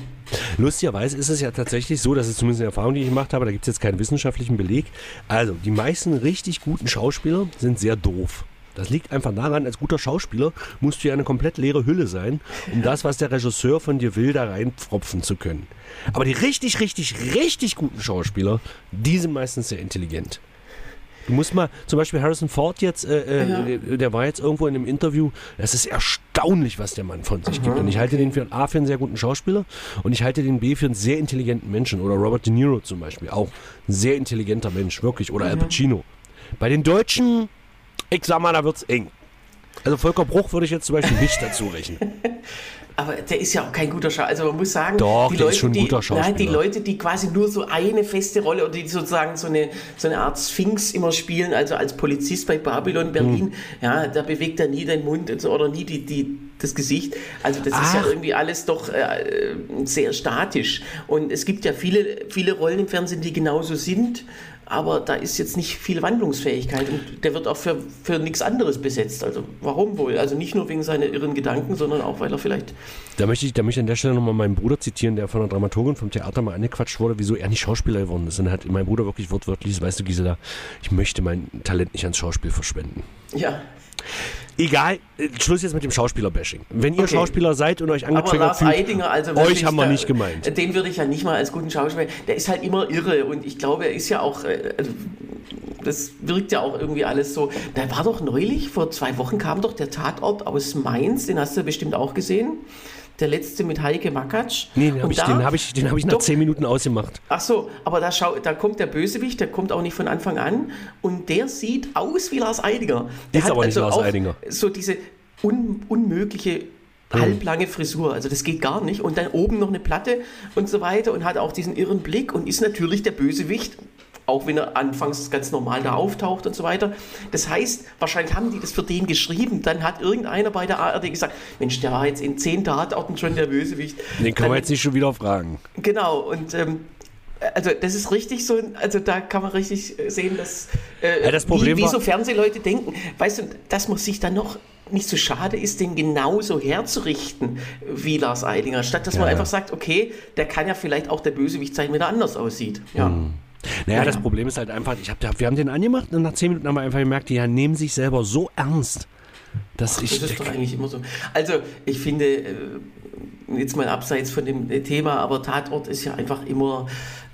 Lustigerweise ist es ja tatsächlich so, das ist zumindest eine Erfahrung, die ich gemacht habe, da gibt es jetzt keinen wissenschaftlichen Beleg. Also, die meisten richtig guten Schauspieler sind sehr doof. Das liegt einfach daran, als guter Schauspieler musst du ja eine komplett leere Hülle sein, um das, was der Regisseur von dir will, da reinpfropfen zu können. Aber die richtig, richtig, richtig guten Schauspieler, die sind meistens sehr intelligent. Du musst mal, zum Beispiel Harrison Ford jetzt, äh, äh, Ja. der war jetzt irgendwo in einem Interview, das ist erstaunlich, was der Mann von sich gibt. Und ich halte den für A für einen sehr guten Schauspieler und ich halte den B für einen sehr intelligenten Menschen. Oder Robert De Niro zum Beispiel, auch ein sehr intelligenter Mensch, wirklich. Oder Al Pacino. Bei den Deutschen, ich sag mal, da wird's eng. Also Volker Bruch würde ich jetzt zum Beispiel nicht dazu rechnen. [laughs] Aber der ist ja auch kein guter Schauspieler. Also man muss sagen, Doch, die der ist Leute, schon ein die, guter Nein, die Schauspieler. Leute, die quasi nur so eine feste Rolle oder die sozusagen so eine, so eine Art Sphinx immer spielen, also als Polizist bei Babylon Berlin, Hm. ja, da bewegt er nie den Mund und so, oder nie die, die, das Gesicht. Also das ist ja Ach. irgendwie alles doch äh, sehr statisch. Und es gibt ja viele, viele Rollen im Fernsehen, die genauso sind. Aber da ist jetzt nicht viel Wandlungsfähigkeit und der wird auch für, für nichts anderes besetzt. Also warum wohl? Also nicht nur wegen seiner irren Gedanken, sondern auch, weil er vielleicht Da möchte ich, da möchte ich an der Stelle nochmal meinen Bruder zitieren, der von einer Dramaturgin vom Theater mal angequatscht wurde, wieso er nicht Schauspieler geworden ist. Und dann hat mein Bruder wirklich wortwörtlich, weißt du, Gisela, ich möchte mein Talent nicht ans Schauspiel verschwenden. Ja, Egal, äh, Schluss jetzt mit dem Schauspieler-Bashing. Wenn ihr Okay. Schauspieler seid und euch angetriggert fühlt, Eidinger, also euch haben wir da- nicht gemeint. Den würde ich ja nicht mal als guten Schauspieler. Der ist halt immer irre und ich glaube, er ist ja auch. äh, also, Das wirkt ja auch irgendwie alles so. Da war doch neulich, vor zwei Wochen kam doch der Tatort aus Mainz, den hast du bestimmt auch gesehen. Der letzte mit Heike Makatsch. Nee, den habe ich, den hab ich, den hab ich nach Doch. zehn Minuten ausgemacht. Ach so, aber da, schau, da kommt der Bösewicht, der kommt auch nicht von Anfang an und der sieht aus wie Lars Eidinger. Der Ist aber nicht Lars Eidinger. So diese un, unmögliche halblange Frisur, also das geht gar nicht. Und dann oben noch eine Platte und so weiter und hat auch diesen irren Blick und ist natürlich der Bösewicht, auch wenn er anfangs ganz normal da auftaucht und so weiter. Das heißt, wahrscheinlich haben die das für den geschrieben. Dann hat irgendeiner bei der ARD gesagt, Mensch, der war jetzt in zehn Tatorten schon der Bösewicht. Den kann man jetzt nicht schon wieder fragen. Genau, und ähm, also das ist richtig so, also da kann man richtig äh, sehen, dass äh, Ja, das Problem wie, wie so Fernsehleute denken. Weißt du, dass man sich dann noch nicht so schade ist, den genauso herzurichten wie Lars Eidinger, statt dass man Ja. einfach sagt, okay, der kann ja vielleicht auch der Bösewicht sein, wenn er anders aussieht. Ja. Naja, Naja. das Problem ist halt einfach, ich hab, wir haben den angemacht und nach zehn Minuten haben wir einfach gemerkt, die nehmen sich selber so ernst, dass ich. Das ist doch eigentlich immer so. Also, ich finde, äh, jetzt mal abseits von dem Thema, aber Tatort ist ja einfach immer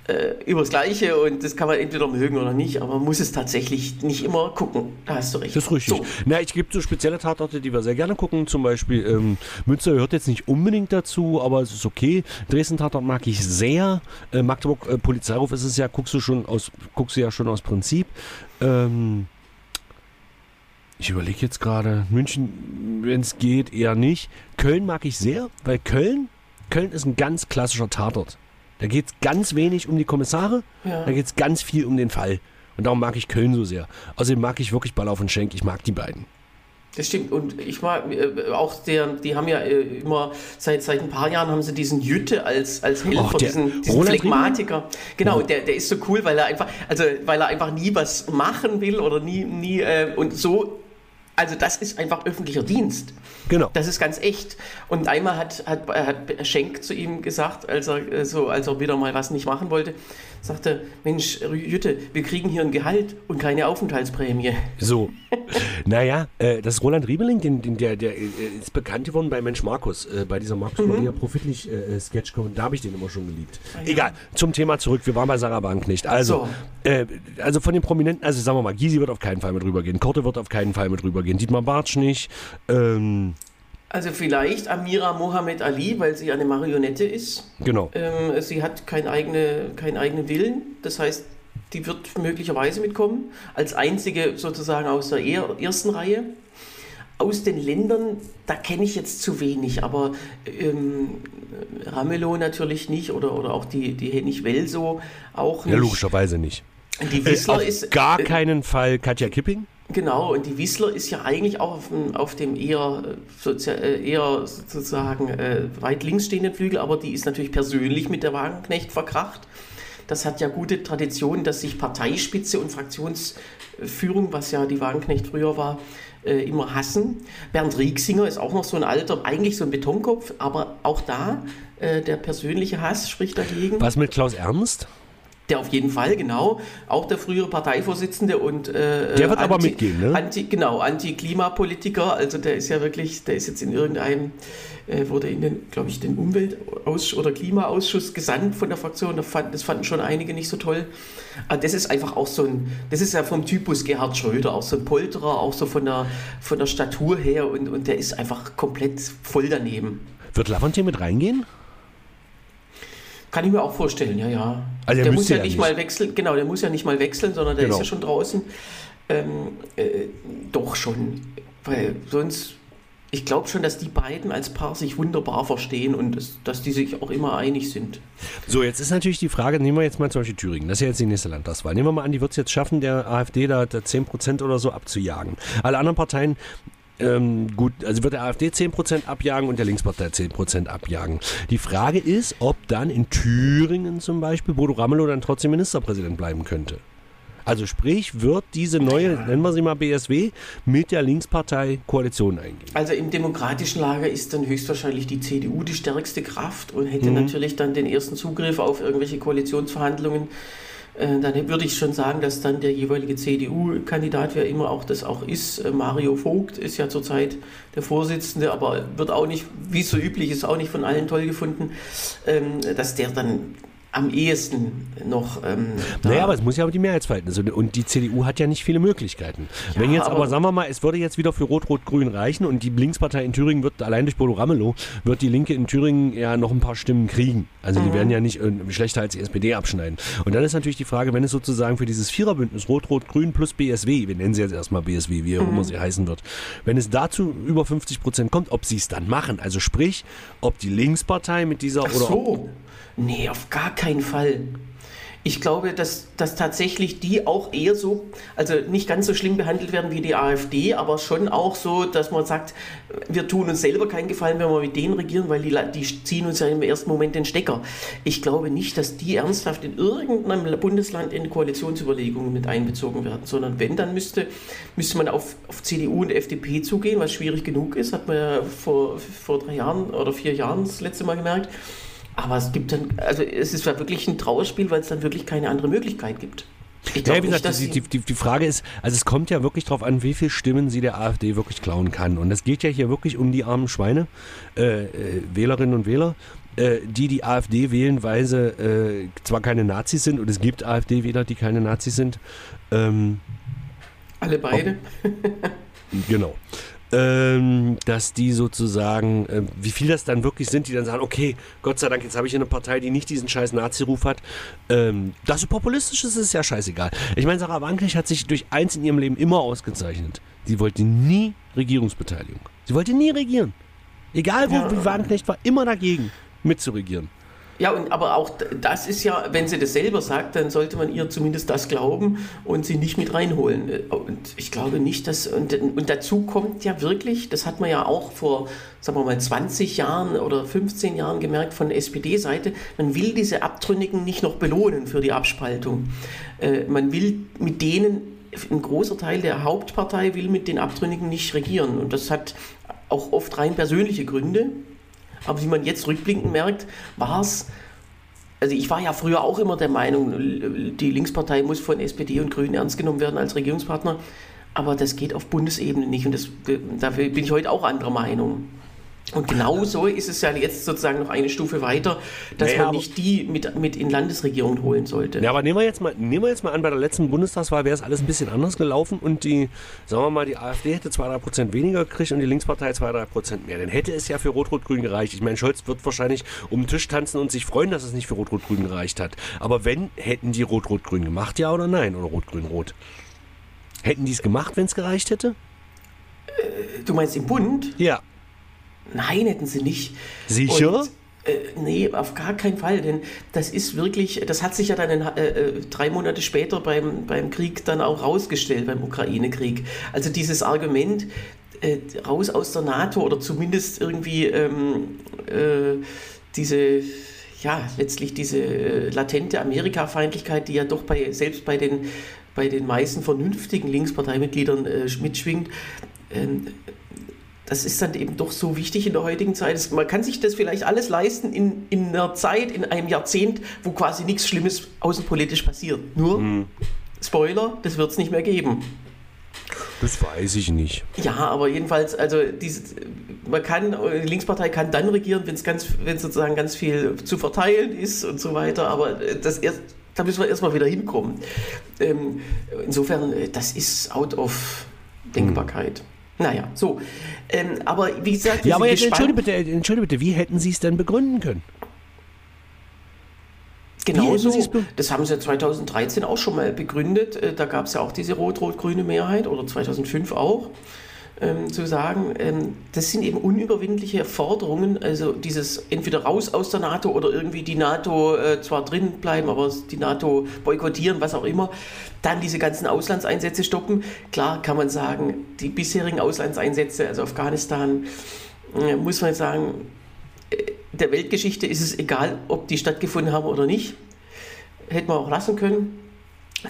äh, über das Gleiche und das kann man entweder mögen oder nicht, aber man muss es tatsächlich nicht immer gucken. Da hast du recht. Das ist richtig. So. Na, ich gibt so spezielle Tatorte, die wir sehr gerne gucken. Zum Beispiel ähm, Münster gehört jetzt nicht unbedingt dazu, aber es ist okay. Dresden Tatort mag ich sehr. Äh, Magdeburg äh, Polizeiruf ist es ja, guckst du schon aus, guckst du ja schon aus Prinzip. Ähm, ich überlege jetzt gerade, München, wenn es geht, eher nicht. Köln mag ich sehr, weil Köln, Köln ist ein ganz klassischer Tatort. Da geht es ganz wenig um die Kommissare, ja. da geht es ganz viel um den Fall. Und darum mag ich Köln so sehr. Außerdem mag ich wirklich Ballauf und Schenk, ich mag die beiden. Das stimmt. Und ich mag äh, auch der, die haben ja äh, immer, seit, seit ein paar Jahren haben sie diesen Jütte als, als Helfer, Och, diesen, diesen Phlegmatiker. Genau, der, der ist so cool, weil er einfach, also weil er einfach nie was machen will oder nie, nie, äh, und so also das ist einfach öffentlicher Dienst. Genau. Das ist ganz echt. Und einmal hat, hat, hat Schenk zu ihm gesagt, als er, äh, so, als er wieder mal was nicht machen wollte, sagte, Mensch, Jütte, wir kriegen hier ein Gehalt und keine Aufenthaltsprämie. So. [laughs] naja, äh, das ist Roland Riebeling, den, den, der, der äh, ist bekannt geworden bei Mensch Markus, äh, bei dieser Markus mhm. Maria Profitlich äh, Sketch da habe ich den immer schon geliebt. Ah, ja. Egal, zum Thema zurück, wir waren bei Sarah Wagenknecht. Also, so. äh, also von den Prominenten, also sagen wir mal, Gysi wird auf keinen Fall mit rübergehen, Korte wird auf keinen Fall mit rübergehen, Dietmar Bartsch nicht, ähm, also vielleicht Amira Mohammed Ali, weil sie eine Marionette ist. Genau. Ähm, sie hat keinen eigene, keinen eigenen Willen. Das heißt, die wird möglicherweise mitkommen. Als einzige sozusagen aus der ersten Reihe. Aus den Ländern, da kenne ich jetzt zu wenig, aber ähm, Ramelow natürlich nicht oder, oder auch die, die Hennig Welso auch nicht. Ja, logischerweise nicht. Die Wissler äh, ist. gar äh, keinen Fall Katja Kipping? Genau, und die Wissler ist ja eigentlich auch auf dem, auf dem eher, äh, eher sozusagen äh, weit links stehenden Flügel, aber die ist natürlich persönlich mit der Wagenknecht verkracht. Das hat ja gute Tradition, dass sich Parteispitze und Fraktionsführung, was ja die Wagenknecht früher war, äh, immer hassen. Bernd Rieksinger ist auch noch so ein alter, eigentlich so ein Betonkopf, aber auch da äh, der persönliche Hass spricht dagegen. Was mit Klaus Ernst? Der auf jeden Fall, genau. Auch der frühere Parteivorsitzende und äh, Der wird Anti, aber mitgehen, ne? Anti, genau, Anti-Klimapolitiker. Also der ist ja wirklich, der ist jetzt in irgendeinem, äh, wurde in den, glaube ich, den Umweltausschuss oder Klimaausschuss gesandt von der Fraktion. Das, fand, das fanden schon einige nicht so toll. Aber das ist einfach auch so ein, das ist ja vom Typus Gerhard Schröder, auch so ein Polterer, auch so von der, von der Statur her und, und der ist einfach komplett voll daneben. Wird Lafontaine mit reingehen? Kann ich mir auch vorstellen, ja, ja. Also der muss ja, nicht, mal wechseln, genau, der muss ja nicht mal wechseln, sondern der genau. ist ja schon draußen. Ähm, äh, doch schon, weil sonst, ich glaube schon, dass die beiden als Paar sich wunderbar verstehen und das, dass die sich auch immer einig sind. So, jetzt ist natürlich die Frage, nehmen wir jetzt mal zum Beispiel Thüringen, das ist ja jetzt die nächste Landtagswahl. Nehmen wir mal an, die wird es jetzt schaffen, der AfD da, da 10% oder so abzujagen. Alle anderen Parteien ähm, gut, also wird der AfD 10% abjagen und der Linkspartei 10% abjagen. Die Frage ist, ob dann in Thüringen zum Beispiel Bodo Ramelow dann trotzdem Ministerpräsident bleiben könnte. Also sprich, wird diese neue, nennen wir sie mal BSW, mit der Linkspartei Koalition eingehen? Also im demokratischen Lager ist dann höchstwahrscheinlich die CDU die stärkste Kraft und hätte mhm. natürlich dann den ersten Zugriff auf irgendwelche Koalitionsverhandlungen dann würde ich schon sagen, dass dann der jeweilige CDU-Kandidat, wer immer auch das auch ist, äh, Mario Vogt ist ja zurzeit der Vorsitzende, aber wird auch nicht, wie es so üblich ist, auch nicht von allen toll gefunden, ähm, dass der dann am ehesten noch. Ähm, naja, aber es muss ja aber die Mehrheitsverhältnisse und die CDU hat ja nicht viele Möglichkeiten. Ja, Wenn jetzt aber, aber, sagen wir mal, es würde jetzt wieder für Rot-Rot-Grün reichen und die Linkspartei in Thüringen wird allein durch Bodo Ramelow wird die Linke in Thüringen ja noch ein paar Stimmen kriegen. Also mhm. die werden ja nicht äh, schlechter als die SPD abschneiden. Und dann ist natürlich die Frage, wenn es sozusagen für dieses Viererbündnis Rot-Rot-Grün plus BSW, wir nennen sie jetzt erstmal BSW, wie auch mhm. immer sie heißen wird, wenn es dazu über 50 Prozent kommt, ob sie es dann machen. Also sprich, ob die Linkspartei mit dieser Ach oder so. Ob, Nee, auf gar keinen Fall. Ich glaube, dass, dass tatsächlich die auch eher so, also nicht ganz so schlimm behandelt werden wie die AfD, aber schon auch so, dass man sagt, wir tun uns selber keinen Gefallen, wenn wir mit denen regieren, weil die, die ziehen uns ja im ersten Moment den Stecker. Ich glaube nicht, dass die ernsthaft in irgendeinem Bundesland in Koalitionsüberlegungen mit einbezogen werden, sondern wenn, dann müsste, müsste man auf, auf CDU und FDP zugehen, was schwierig genug ist, hat man ja vor, vor drei Jahren oder vier Jahren das letzte Mal gemerkt. Aber es gibt dann, also es ist ja wirklich ein Trauerspiel, weil es dann wirklich keine andere Möglichkeit gibt. Ja, wie gesagt, nicht, die, die, die, Frage ist, also es kommt ja wirklich darauf an, wie viele Stimmen sie der AfD wirklich klauen kann. Und es geht ja hier wirklich um die armen Schweine, äh, äh, Wählerinnen und Wähler, äh, die die AfD wählen, weil sie äh, zwar keine Nazis sind und es gibt AfD-Wähler, die keine Nazis sind. Ähm, Alle beide? genau. Ähm, dass die sozusagen, äh, wie viel das dann wirklich sind, die dann sagen, okay, Gott sei Dank, jetzt habe ich eine Partei, die nicht diesen scheiß Nazi-Ruf hat. Ähm, dass sie populistisch ist, ist ja scheißegal. Ich meine, Sarah Wagenknecht hat sich durch eins in ihrem Leben immer ausgezeichnet. Sie wollte nie Regierungsbeteiligung. Sie wollte nie regieren. Egal wo, Ja. wie Wagenknecht war, immer dagegen mitzuregieren. Ja, und, aber auch das ist ja, wenn sie das selber sagt, dann sollte man ihr zumindest das glauben und sie nicht mit reinholen. Äh, Und ich glaube nicht, dass. Und, und dazu kommt ja wirklich, das hat man ja auch vor, sagen wir mal, 20 Jahren oder 15 Jahren gemerkt von der SPD-Seite, man will diese Abtrünnigen nicht noch belohnen für die Abspaltung. Äh, man will mit denen, ein großer Teil der Hauptpartei will mit den Abtrünnigen nicht regieren. Und das hat auch oft rein persönliche Gründe. Aber wie man jetzt rückblickend merkt, war es, also ich war ja früher auch immer der Meinung, die Linkspartei muss von SPD und Grünen ernst genommen werden als Regierungspartner, aber das geht auf Bundesebene nicht und das, dafür bin ich heute auch anderer Meinung. Und genau so ist es ja jetzt sozusagen noch eine Stufe weiter, dass Naja, man nicht die mit, mit in Landesregierungen holen sollte. Ja, aber nehmen wir jetzt mal, nehmen wir jetzt mal an, bei der letzten Bundestagswahl wäre es alles ein bisschen anders gelaufen und die, sagen wir mal, die AfD hätte 2-3% weniger gekriegt und die Linkspartei 2-3% mehr. Dann hätte es ja für Rot-Rot-Grün gereicht. Ich meine, Scholz wird wahrscheinlich um den Tisch tanzen und sich freuen, dass es nicht für Rot-Rot-Grün gereicht hat. Aber wenn, hätten die Rot-Rot-Grün gemacht, ja oder nein? Oder Rot-Grün-Rot? Hätten die es gemacht, wenn es gereicht hätte? Du meinst im Bund? Ja. Nein, hätten sie nicht. Sicher? Und, äh, nee, auf gar keinen Fall, denn das ist wirklich, das hat sich ja dann in, äh, drei Monate später beim, beim Krieg dann auch rausgestellt, beim Ukraine-Krieg. Also dieses Argument, äh, raus aus der NATO oder zumindest irgendwie ähm, äh, diese, ja, letztlich diese äh, latente Amerikafeindlichkeit, die ja doch bei, selbst bei den, bei den meisten vernünftigen Linksparteimitgliedern äh, mitschwingt, ähm, das ist dann eben doch so wichtig in der heutigen Zeit. Man kann sich das vielleicht alles leisten in, in einer Zeit, in einem Jahrzehnt, wo quasi nichts Schlimmes außenpolitisch passiert. Nur, Spoiler, das wird es nicht mehr geben. Das weiß ich nicht. Ja, aber jedenfalls, also diese, man kann, die Linkspartei kann dann regieren, wenn es ganz, wenn sozusagen ganz viel zu verteilen ist und so weiter, aber das erst, da müssen wir erstmal wieder hinkommen. Ähm, insofern, das ist out of Denkbarkeit. Naja, so. Ähm, aber wie gesagt, Ja, aber jetzt entschuldige bitte, entschuldige bitte, wie hätten Sie es denn begründen können? Genau so. Das haben sie 2013 auch schon mal begründet. Äh, Da gab es ja auch diese rot-rot-grüne Mehrheit oder 2005 auch. Ähm, zu sagen, ähm, das sind eben unüberwindliche Forderungen, also dieses entweder raus aus der NATO oder irgendwie die NATO äh, zwar drin bleiben, aber die NATO boykottieren, was auch immer, dann diese ganzen Auslandseinsätze stoppen. Klar kann man sagen, die bisherigen Auslandseinsätze, also Afghanistan, äh, muss man sagen, der Weltgeschichte ist es egal, ob die stattgefunden haben oder nicht. Hätten wir auch lassen können.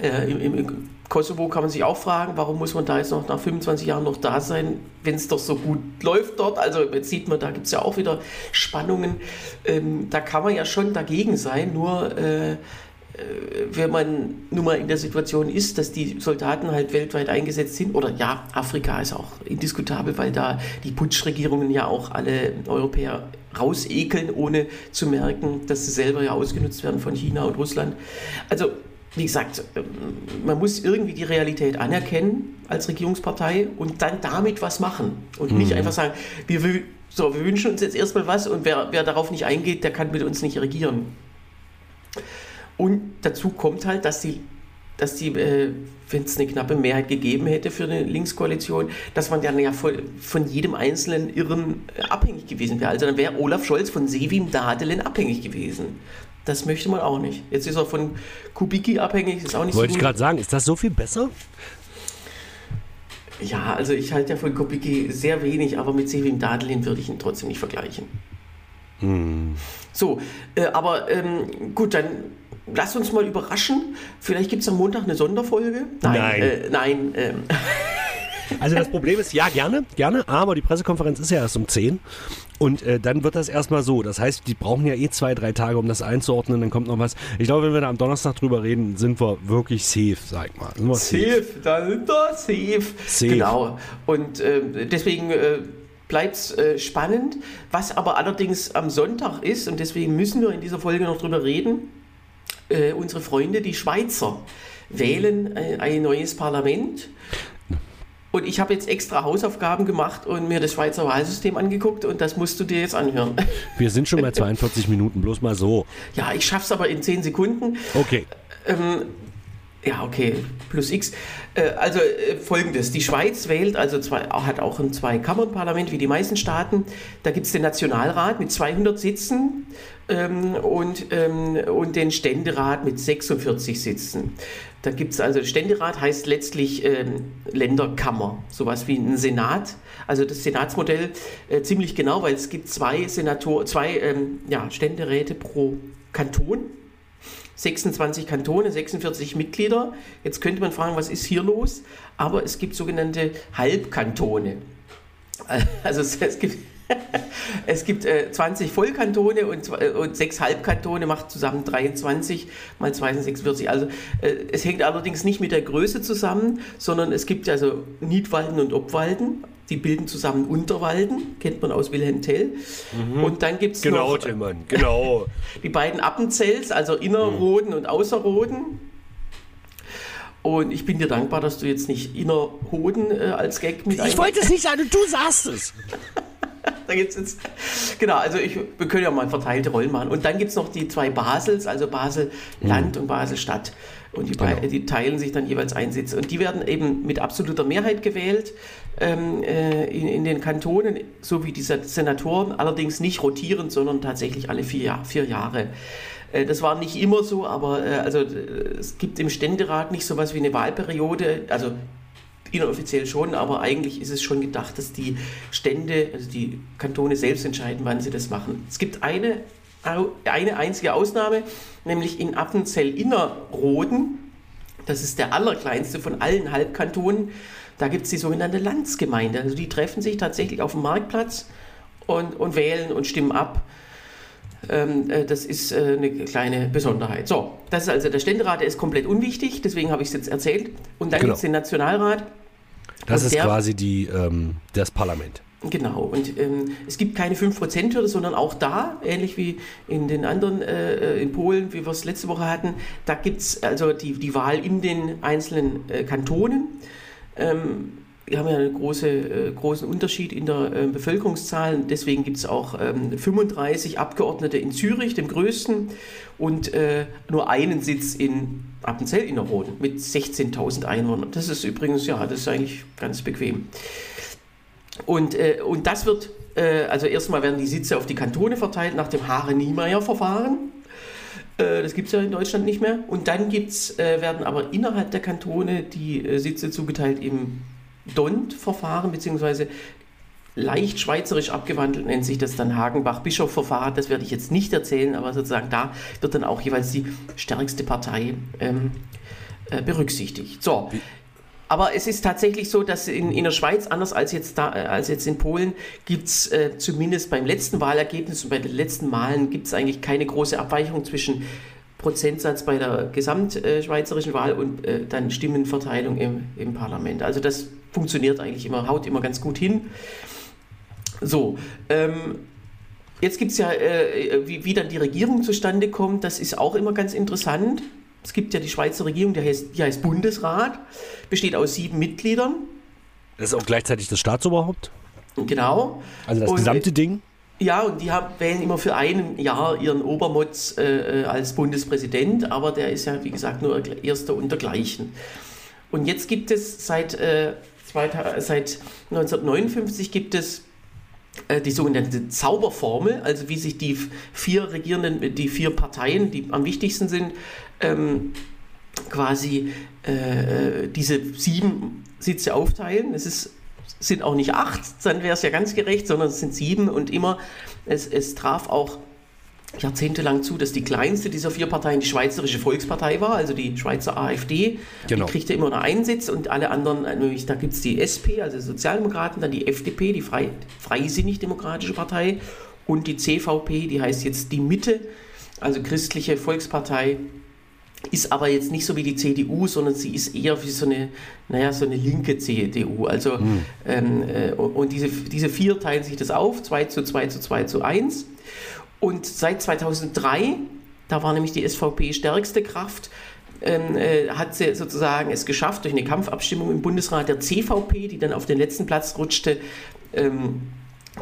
Äh, im, Im Kosovo kann man sich auch fragen, warum muss man da jetzt noch nach 25 Jahren noch da sein, wenn es doch so gut läuft dort. Also jetzt sieht man, da gibt es ja auch wieder Spannungen. Ähm, da kann man ja schon dagegen sein, nur äh, äh, wenn man nun mal in der Situation ist, dass die Soldaten halt weltweit eingesetzt sind, oder ja, Afrika ist auch indiskutabel, weil da die Putschregierungen ja auch alle Europäer rausekeln, ohne zu merken, dass sie selber ja ausgenutzt werden von China und Russland. Also, wie gesagt, ähm, man muss irgendwie die Realität anerkennen als Regierungspartei und dann damit was machen und nicht einfach sagen, wir, so, wir wünschen uns jetzt erstmal was und wer, wer darauf nicht eingeht, der kann mit uns nicht regieren. Und dazu kommt halt, dass die, dass die äh, wenn es eine knappe Mehrheit gegeben hätte für eine Linkskoalition, dass man dann ja von, von jedem einzelnen Irren abhängig gewesen wäre. Also dann wäre Olaf Scholz von Sevim Dadelen abhängig gewesen. Das möchte man auch nicht. Jetzt ist er von Kubicki abhängig, ist auch nicht Wollte so ich gerade sagen, ist das so viel besser? Ja, also ich halte ja von Kubicki sehr wenig, aber mit Sevim Dadelen würde ich ihn trotzdem nicht vergleichen. So, äh, aber ähm, gut, dann lass uns mal überraschen. Vielleicht gibt es am Montag eine Sonderfolge. Nein. Äh, nein, ähm, [laughs] Also das Problem ist, ja, gerne, gerne, aber die Pressekonferenz ist ja erst um 10 und äh, dann wird das erstmal so. Das heißt, die brauchen ja eh zwei, drei Tage, um das einzuordnen, dann kommt noch was. Ich glaube, wenn wir da am Donnerstag drüber reden, sind wir wirklich safe, sag ich mal. Wir safe, da sind wir safe. Safe. Genau. Und äh, deswegen, äh, bleibt es äh, spannend. Was aber allerdings am Sonntag ist, und deswegen müssen wir in dieser Folge noch drüber reden, äh, unsere Freunde, die Schweizer, wählen äh, ein neues Parlament. Und ich habe jetzt extra Hausaufgaben gemacht und mir das Schweizer Wahlsystem angeguckt und das musst du dir jetzt anhören. [laughs] Wir sind schon bei 42 Minuten, bloß mal so. Ja, ich schaff's aber in 10 Sekunden. Okay. Ähm, ja, okay, plus X. Äh, also äh, folgendes: Die Schweiz wählt, also zwei, hat auch ein Zwei-Kammern-Parlament wie die meisten Staaten. Da gibt es den Nationalrat mit 200 Sitzen ähm, und, ähm, und den Ständerat mit 46 Sitzen. Da gibt es also, Ständerat heißt letztlich ähm, Länderkammer, sowas wie ein Senat. Also das Senatsmodell äh, ziemlich genau, weil es gibt zwei Senator, zwei ähm, ja, Ständeräte pro Kanton 26 Kantone, 46 Mitglieder. Jetzt könnte man fragen, was ist hier los? Aber es gibt sogenannte Halbkantone. [laughs] Also es, es gibt, [laughs] es gibt äh, 20 Vollkantone und, äh, und 6 Halbkantone, macht zusammen 23 mal 2 sind 46. Also äh, es hängt allerdings nicht mit der Größe zusammen, sondern es gibt also Niedwalden und Obwalden. Die bilden zusammen Unterwalden, kennt man aus Wilhelm Tell. Mhm. Und dann gibt es genau, noch Tillmann, genau. [laughs] die beiden Appenzells, also Innerroden mhm. und Außerroden. Und ich bin dir dankbar, dass du jetzt nicht Innerhoden äh, als Gag mit Ich wollte es nicht sagen, du sagst es. [laughs] [laughs] da gibt's jetzt, genau, also ich, wir können ja mal verteilte Rollen machen. Und dann gibt es noch die zwei Basels, also Basel Land mhm. und Basel Stadt. Und die, genau. die, teilen sich dann jeweils einen Sitz. Und die werden eben mit absoluter Mehrheit gewählt ähm, äh, in, in, den Kantonen, so wie die Senatoren, allerdings nicht rotierend, sondern tatsächlich alle vier, vier Jahre. Äh, das war nicht immer so, aber äh, also, äh, es gibt im Ständerat nicht so etwas wie eine Wahlperiode. Also inoffiziell schon, aber eigentlich ist es schon gedacht, dass die Stände, also die Kantone selbst entscheiden, wann sie das machen. Es gibt eine, eine einzige Ausnahme, nämlich in Appenzell-Innerrhoden. Das ist der allerkleinste von allen Halbkantonen. Da gibt es die sogenannte Landsgemeinde. Also die treffen sich tatsächlich auf dem Marktplatz und, und wählen und stimmen ab. Ähm, äh, das ist äh, eine kleine Besonderheit. So, das ist also der Ständerat, der ist komplett unwichtig, deswegen habe ich es jetzt erzählt. Und dann genau. gibt es den Nationalrat. Das ist der, quasi die, ähm, das Parlament. Genau, und ähm, es gibt keine 5%-Hürde, sondern auch da, ähnlich wie in den anderen, äh, in Polen, wie wir es letzte Woche hatten, da gibt es also die, die Wahl in den einzelnen äh, Kantonen. Ähm, wir haben ja einen große, äh, großen Unterschied in der äh, Bevölkerungszahl. Deswegen gibt es auch ähm, 35 Abgeordnete in Zürich, dem größten, und äh, nur einen Sitz in Appenzell-Innerrhoden mit 16.000 Einwohnern. Das ist übrigens, ja, das ist eigentlich ganz bequem. Und, äh, und das wird, äh, also erstmal werden die Sitze auf die Kantone verteilt nach dem Haare-Niemeyer-Verfahren. Äh, das gibt es ja in Deutschland nicht mehr. Und dann gibt's, werden aber innerhalb der Kantone die Sitze zugeteilt im DONT-Verfahren, beziehungsweise leicht schweizerisch abgewandelt nennt sich das dann Hagenbach-Bischof-Verfahren. Das werde ich jetzt nicht erzählen, aber sozusagen da wird dann auch jeweils die stärkste Partei ähm, äh, berücksichtigt. So. Aber es ist tatsächlich so, dass in, in der Schweiz, anders als jetzt, da, äh, als jetzt in Polen, gibt es äh, zumindest beim letzten Wahlergebnis und bei den letzten Malen gibt es eigentlich keine große Abweichung zwischen Prozentsatz bei der gesamtschweizerischen Wahl und äh, dann Stimmenverteilung im, im Parlament. Also das funktioniert eigentlich immer, haut immer ganz gut hin. So, ähm, jetzt gibt es ja, äh, wie, wie dann die Regierung zustande kommt, das ist auch immer ganz interessant. Es gibt ja die Schweizer Regierung, die heißt, die heißt Bundesrat, besteht aus sieben Mitgliedern. Das ist auch gleichzeitig das Staatsoberhaupt? Genau. Also das und, gesamte Ding? Ja, und die haben, wählen immer für ein Jahr ihren Obermotz äh, äh als Bundespräsident, aber der ist ja, wie gesagt, nur Erster untergleichen. Und jetzt gibt es seit, äh, seit 1959 gibt es äh, die sogenannte Zauberformel, also wie sich die vier regierenden, die vier Parteien, die am wichtigsten sind, ähm, quasi äh, diese sieben Sitze aufteilen. Es ist sind auch nicht acht, dann wäre es ja ganz gerecht, sondern es sind sieben und immer, es, es traf auch jahrzehntelang zu, dass die kleinste dieser vier Parteien die Schweizerische Volkspartei war, also die Schweizer AfD. Genau. Die kriegte immer nur einen Sitz und alle anderen, nämlich da gibt es die SP, also die Sozialdemokraten, dann die FDP, die Frei, Freisinnig-Demokratische Partei und die CVP, die heißt jetzt die Mitte, also Christliche Volkspartei ist aber jetzt nicht so wie die CDU, sondern sie ist eher wie so eine, naja, so eine linke CDU. Also, mhm. ähm, äh, und diese, diese vier teilen sich das auf, 2 zu 2 zu 2 zu 1. Und seit 2003, da war nämlich die SVP stärkste Kraft, ähm, äh, hat sie sozusagen es geschafft, durch eine Kampfabstimmung im Bundesrat der CVP, die dann auf den letzten Platz rutschte, ähm,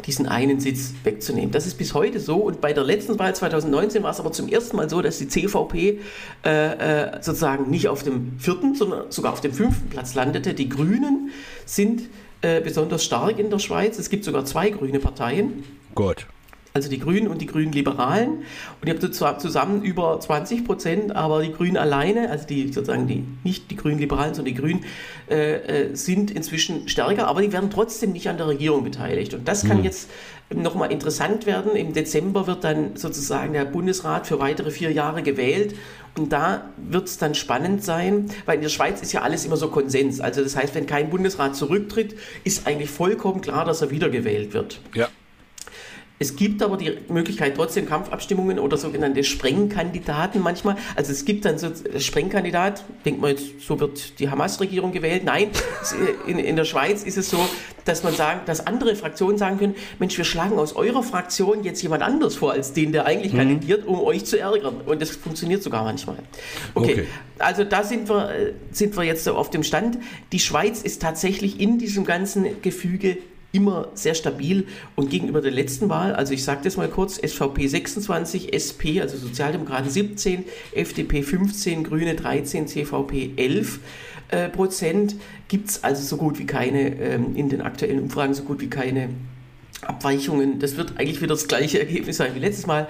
diesen einen Sitz wegzunehmen. Das ist bis heute so und bei der letzten Wahl 2019 war es aber zum ersten Mal so, dass die CVP äh, äh, sozusagen nicht auf dem vierten, sondern sogar auf dem fünften Platz landete. Die Grünen sind äh, besonders stark in der Schweiz. Es gibt sogar zwei grüne Parteien. Gut also die Grünen und die Grünen Liberalen. Und ihr habt zusammen über 20 Prozent, aber die Grünen alleine, also die sozusagen die, nicht die Grünen Liberalen, sondern die Grünen, äh, äh, sind inzwischen stärker, aber die werden trotzdem nicht an der Regierung beteiligt. Und das kann mhm. jetzt nochmal interessant werden. Im Dezember wird dann sozusagen der Bundesrat für weitere vier Jahre gewählt. Und da wird es dann spannend sein, weil in der Schweiz ist ja alles immer so Konsens. Also das heißt, wenn kein Bundesrat zurücktritt, ist eigentlich vollkommen klar, dass er wiedergewählt wird. Ja. Es gibt aber die Möglichkeit trotzdem Kampfabstimmungen oder sogenannte Sprengkandidaten manchmal. Also es gibt dann so Sprengkandidat, denkt man jetzt, so wird die Hamas-Regierung gewählt. Nein, in, in der Schweiz ist es so, dass man sagen, dass andere Fraktionen sagen können, Mensch, wir schlagen aus eurer Fraktion jetzt jemand anders vor als den, der eigentlich mhm. kandidiert, um euch zu ärgern. Und das funktioniert sogar manchmal. Okay, okay. also da sind wir, sind wir jetzt so auf dem Stand. Die Schweiz ist tatsächlich in diesem ganzen Gefüge immer sehr stabil und gegenüber der letzten Wahl, also ich sage das mal kurz, SVP 26, SP, also Sozialdemokraten 17, FDP 15, Grüne 13, CVP 11 äh, Prozent, gibt es also so gut wie keine, ähm, in den aktuellen Umfragen so gut wie keine Abweichungen. Das wird eigentlich wieder das gleiche Ergebnis sein wie letztes Mal.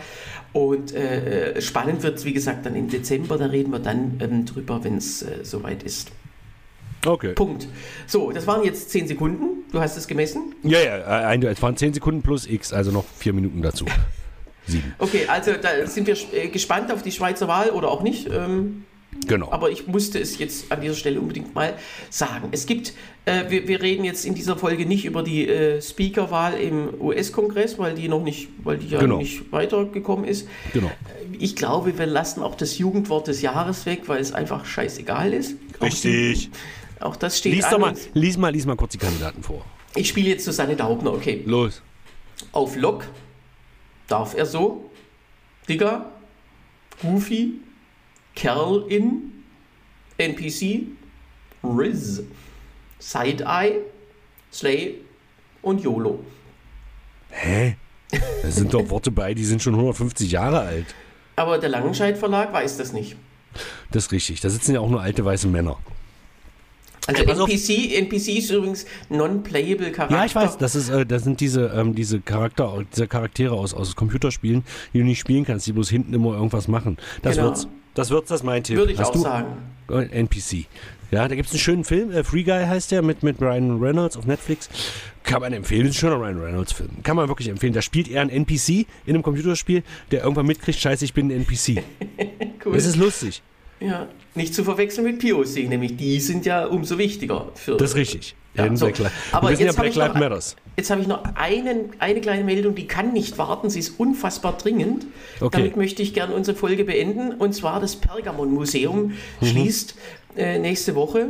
Und äh, spannend wird es, wie gesagt, dann im Dezember, da reden wir dann ähm, drüber, wenn es äh, soweit ist. Okay. Punkt. So, das waren jetzt 10 Sekunden. Du hast es gemessen? Ja, ja, äh, es waren 10 Sekunden plus X, also noch 4 Minuten dazu. [laughs] Sieben. Okay, also da sind wir äh, gespannt auf die Schweizer Wahl oder auch nicht. Ähm, genau. Aber ich musste es jetzt an dieser Stelle unbedingt mal sagen. Es gibt, äh, wir, wir, reden jetzt in dieser Folge nicht über die äh, Speakerwahl im US-Kongress, weil die noch nicht, weil die ja genau. nicht weitergekommen ist. Genau. Äh, ich glaube, wir lassen auch das Jugendwort des Jahres weg, weil es einfach scheißegal ist. Richtig. Auch das steht lies, doch mal, lies, mal, lies mal kurz die Kandidaten vor. Ich spiele jetzt Susanne Daubner, okay. Los. Auf Lok darf er so, Digger, Goofy, Kerl in, NPC, Riz, Side-Eye, Slay und YOLO. Hä? Da sind doch Worte bei, die sind schon 150 Jahre alt. Aber der Langenscheid Verlag weiß das nicht. Das ist richtig. Da sitzen ja auch nur alte weiße Männer. Also NPC, NPC ist übrigens non-playable Charakter. Ja, ich weiß, das, ist, äh, das sind diese, ähm, diese, Charakter, diese Charaktere aus, aus Computerspielen, die du nicht spielen kannst, die bloß hinten immer irgendwas machen. Das genau. wird's. Das wird's, das mein Tipp. Würde ich Hast auch du? sagen. Äh, NPC. Ja, da gibt es einen schönen Film, äh, Free Guy heißt der, mit, mit Ryan Reynolds auf Netflix. Kann man empfehlen, ist ein schöner Ryan Reynolds-Film. Kann man wirklich empfehlen. Da spielt er einen NPC in einem Computerspiel, der irgendwann mitkriegt, scheiße, ich bin ein NPC. [laughs] cool. Das ist lustig. Ja, nicht zu verwechseln mit POC, nämlich die sind ja umso wichtiger. Für, das ist richtig. Ja, so. Aber jetzt ja habe ich, noch, hab ich noch einen, eine kleine Meldung, die kann nicht warten, sie ist unfassbar dringend. Okay. Damit möchte ich gerne unsere Folge beenden. Und zwar das Pergamon-Museum mhm. schließt äh, nächste Woche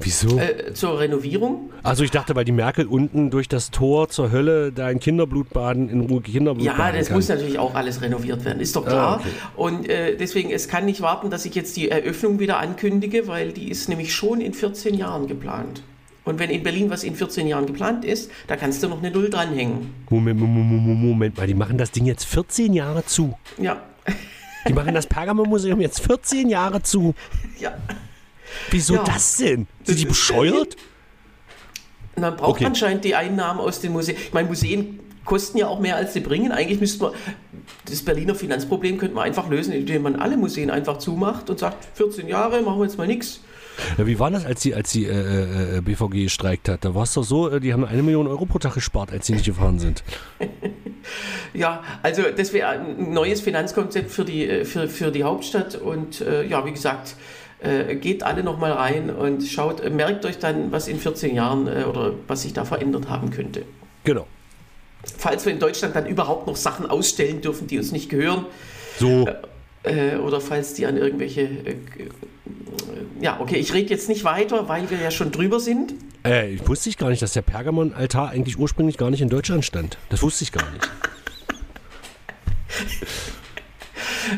Wieso? Äh, zur Renovierung. Also ich dachte, weil die Merkel unten durch das Tor zur Hölle da ein Kinderblut baden, in Ruhe Kinderblut Ja, das kann. muss natürlich auch alles renoviert werden, ist doch ah, klar. Ah, okay. Und äh, deswegen, es kann nicht warten, dass ich jetzt die Eröffnung wieder ankündige, weil die ist nämlich schon in 14 Jahren geplant. Und wenn in Berlin was in 14 Jahren geplant ist, da kannst du noch eine Null dranhängen. Moment, Moment, Moment mal, die machen das Ding jetzt 14 Jahre zu. Ja. Die machen das Pergamon-Museum jetzt 14 Jahre zu. Ja. Wieso ja. das denn? Sind die bescheuert? Man braucht okay. anscheinend die Einnahmen aus den Museen. Ich meine, Museen kosten ja auch mehr, als sie bringen. Eigentlich müsste man das Berliner Finanzproblem könnte man einfach lösen, indem man alle Museen einfach zumacht und sagt, 14 Jahre, machen wir jetzt mal nichts. Ja, wie war das, als die, als die äh, äh, BVG gestreikt hat? Da war es doch so, äh, die haben eine Million Euro pro Tag gespart, als sie nicht gefahren sind. [laughs] ja, also das wäre ein neues Finanzkonzept für die, äh, für, für die Hauptstadt und äh, ja, wie gesagt, äh, geht alle nochmal rein und schaut, äh, merkt euch dann, was in 14 Jahren äh, oder was sich da verändert haben könnte. Genau. Falls wir in Deutschland dann überhaupt noch Sachen ausstellen dürfen, die uns nicht gehören. So. Äh, Äh, oder falls die an irgendwelche. Ja, okay, ich rede jetzt nicht weiter, weil wir ja schon drüber sind. Äh, ich wusste ich gar nicht, dass der Pergamon-Altar eigentlich ursprünglich gar nicht in Deutschland stand. Das wusste ich gar nicht. [laughs]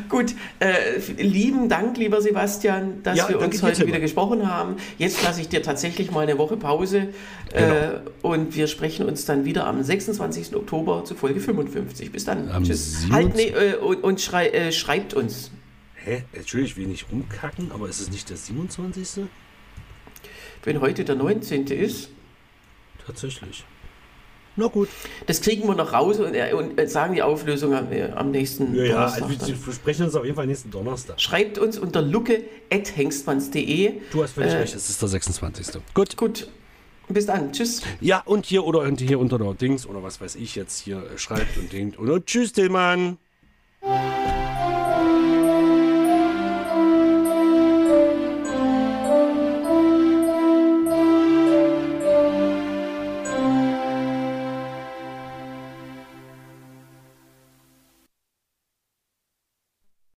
Gut, äh, lieben Dank, lieber Sebastian, dass Ja, wir uns heute wieder gesprochen haben. Jetzt lasse ich dir tatsächlich mal eine Woche Pause äh, Genau. und wir sprechen uns dann wieder am 26. Oktober zu Folge 55. Bis dann. Am Tschüss. 27. Halt, nee, äh, und, und schrei, äh, schreibt uns. Hä? Entschuldigung, ich will nicht rumkacken, aber ist es nicht der 27.? Wenn heute der 19. ist, Tatsächlich. Na gut. das kriegen wir noch raus und, äh, und äh, sagen die Auflösung am, äh, am nächsten Ja, ja, Donnerstag. also wir dann. versprechen uns auf jeden Fall nächsten Donnerstag. Schreibt uns unter lucke.hengstmanns.de. Du hast völlig Äh, recht, es ist der 26. Gut. Gut, bis dann. Tschüss. Ja, und hier oder und hier unter der Dings oder was weiß ich jetzt hier schreibt und denkt. Und tschüss, Tillmann.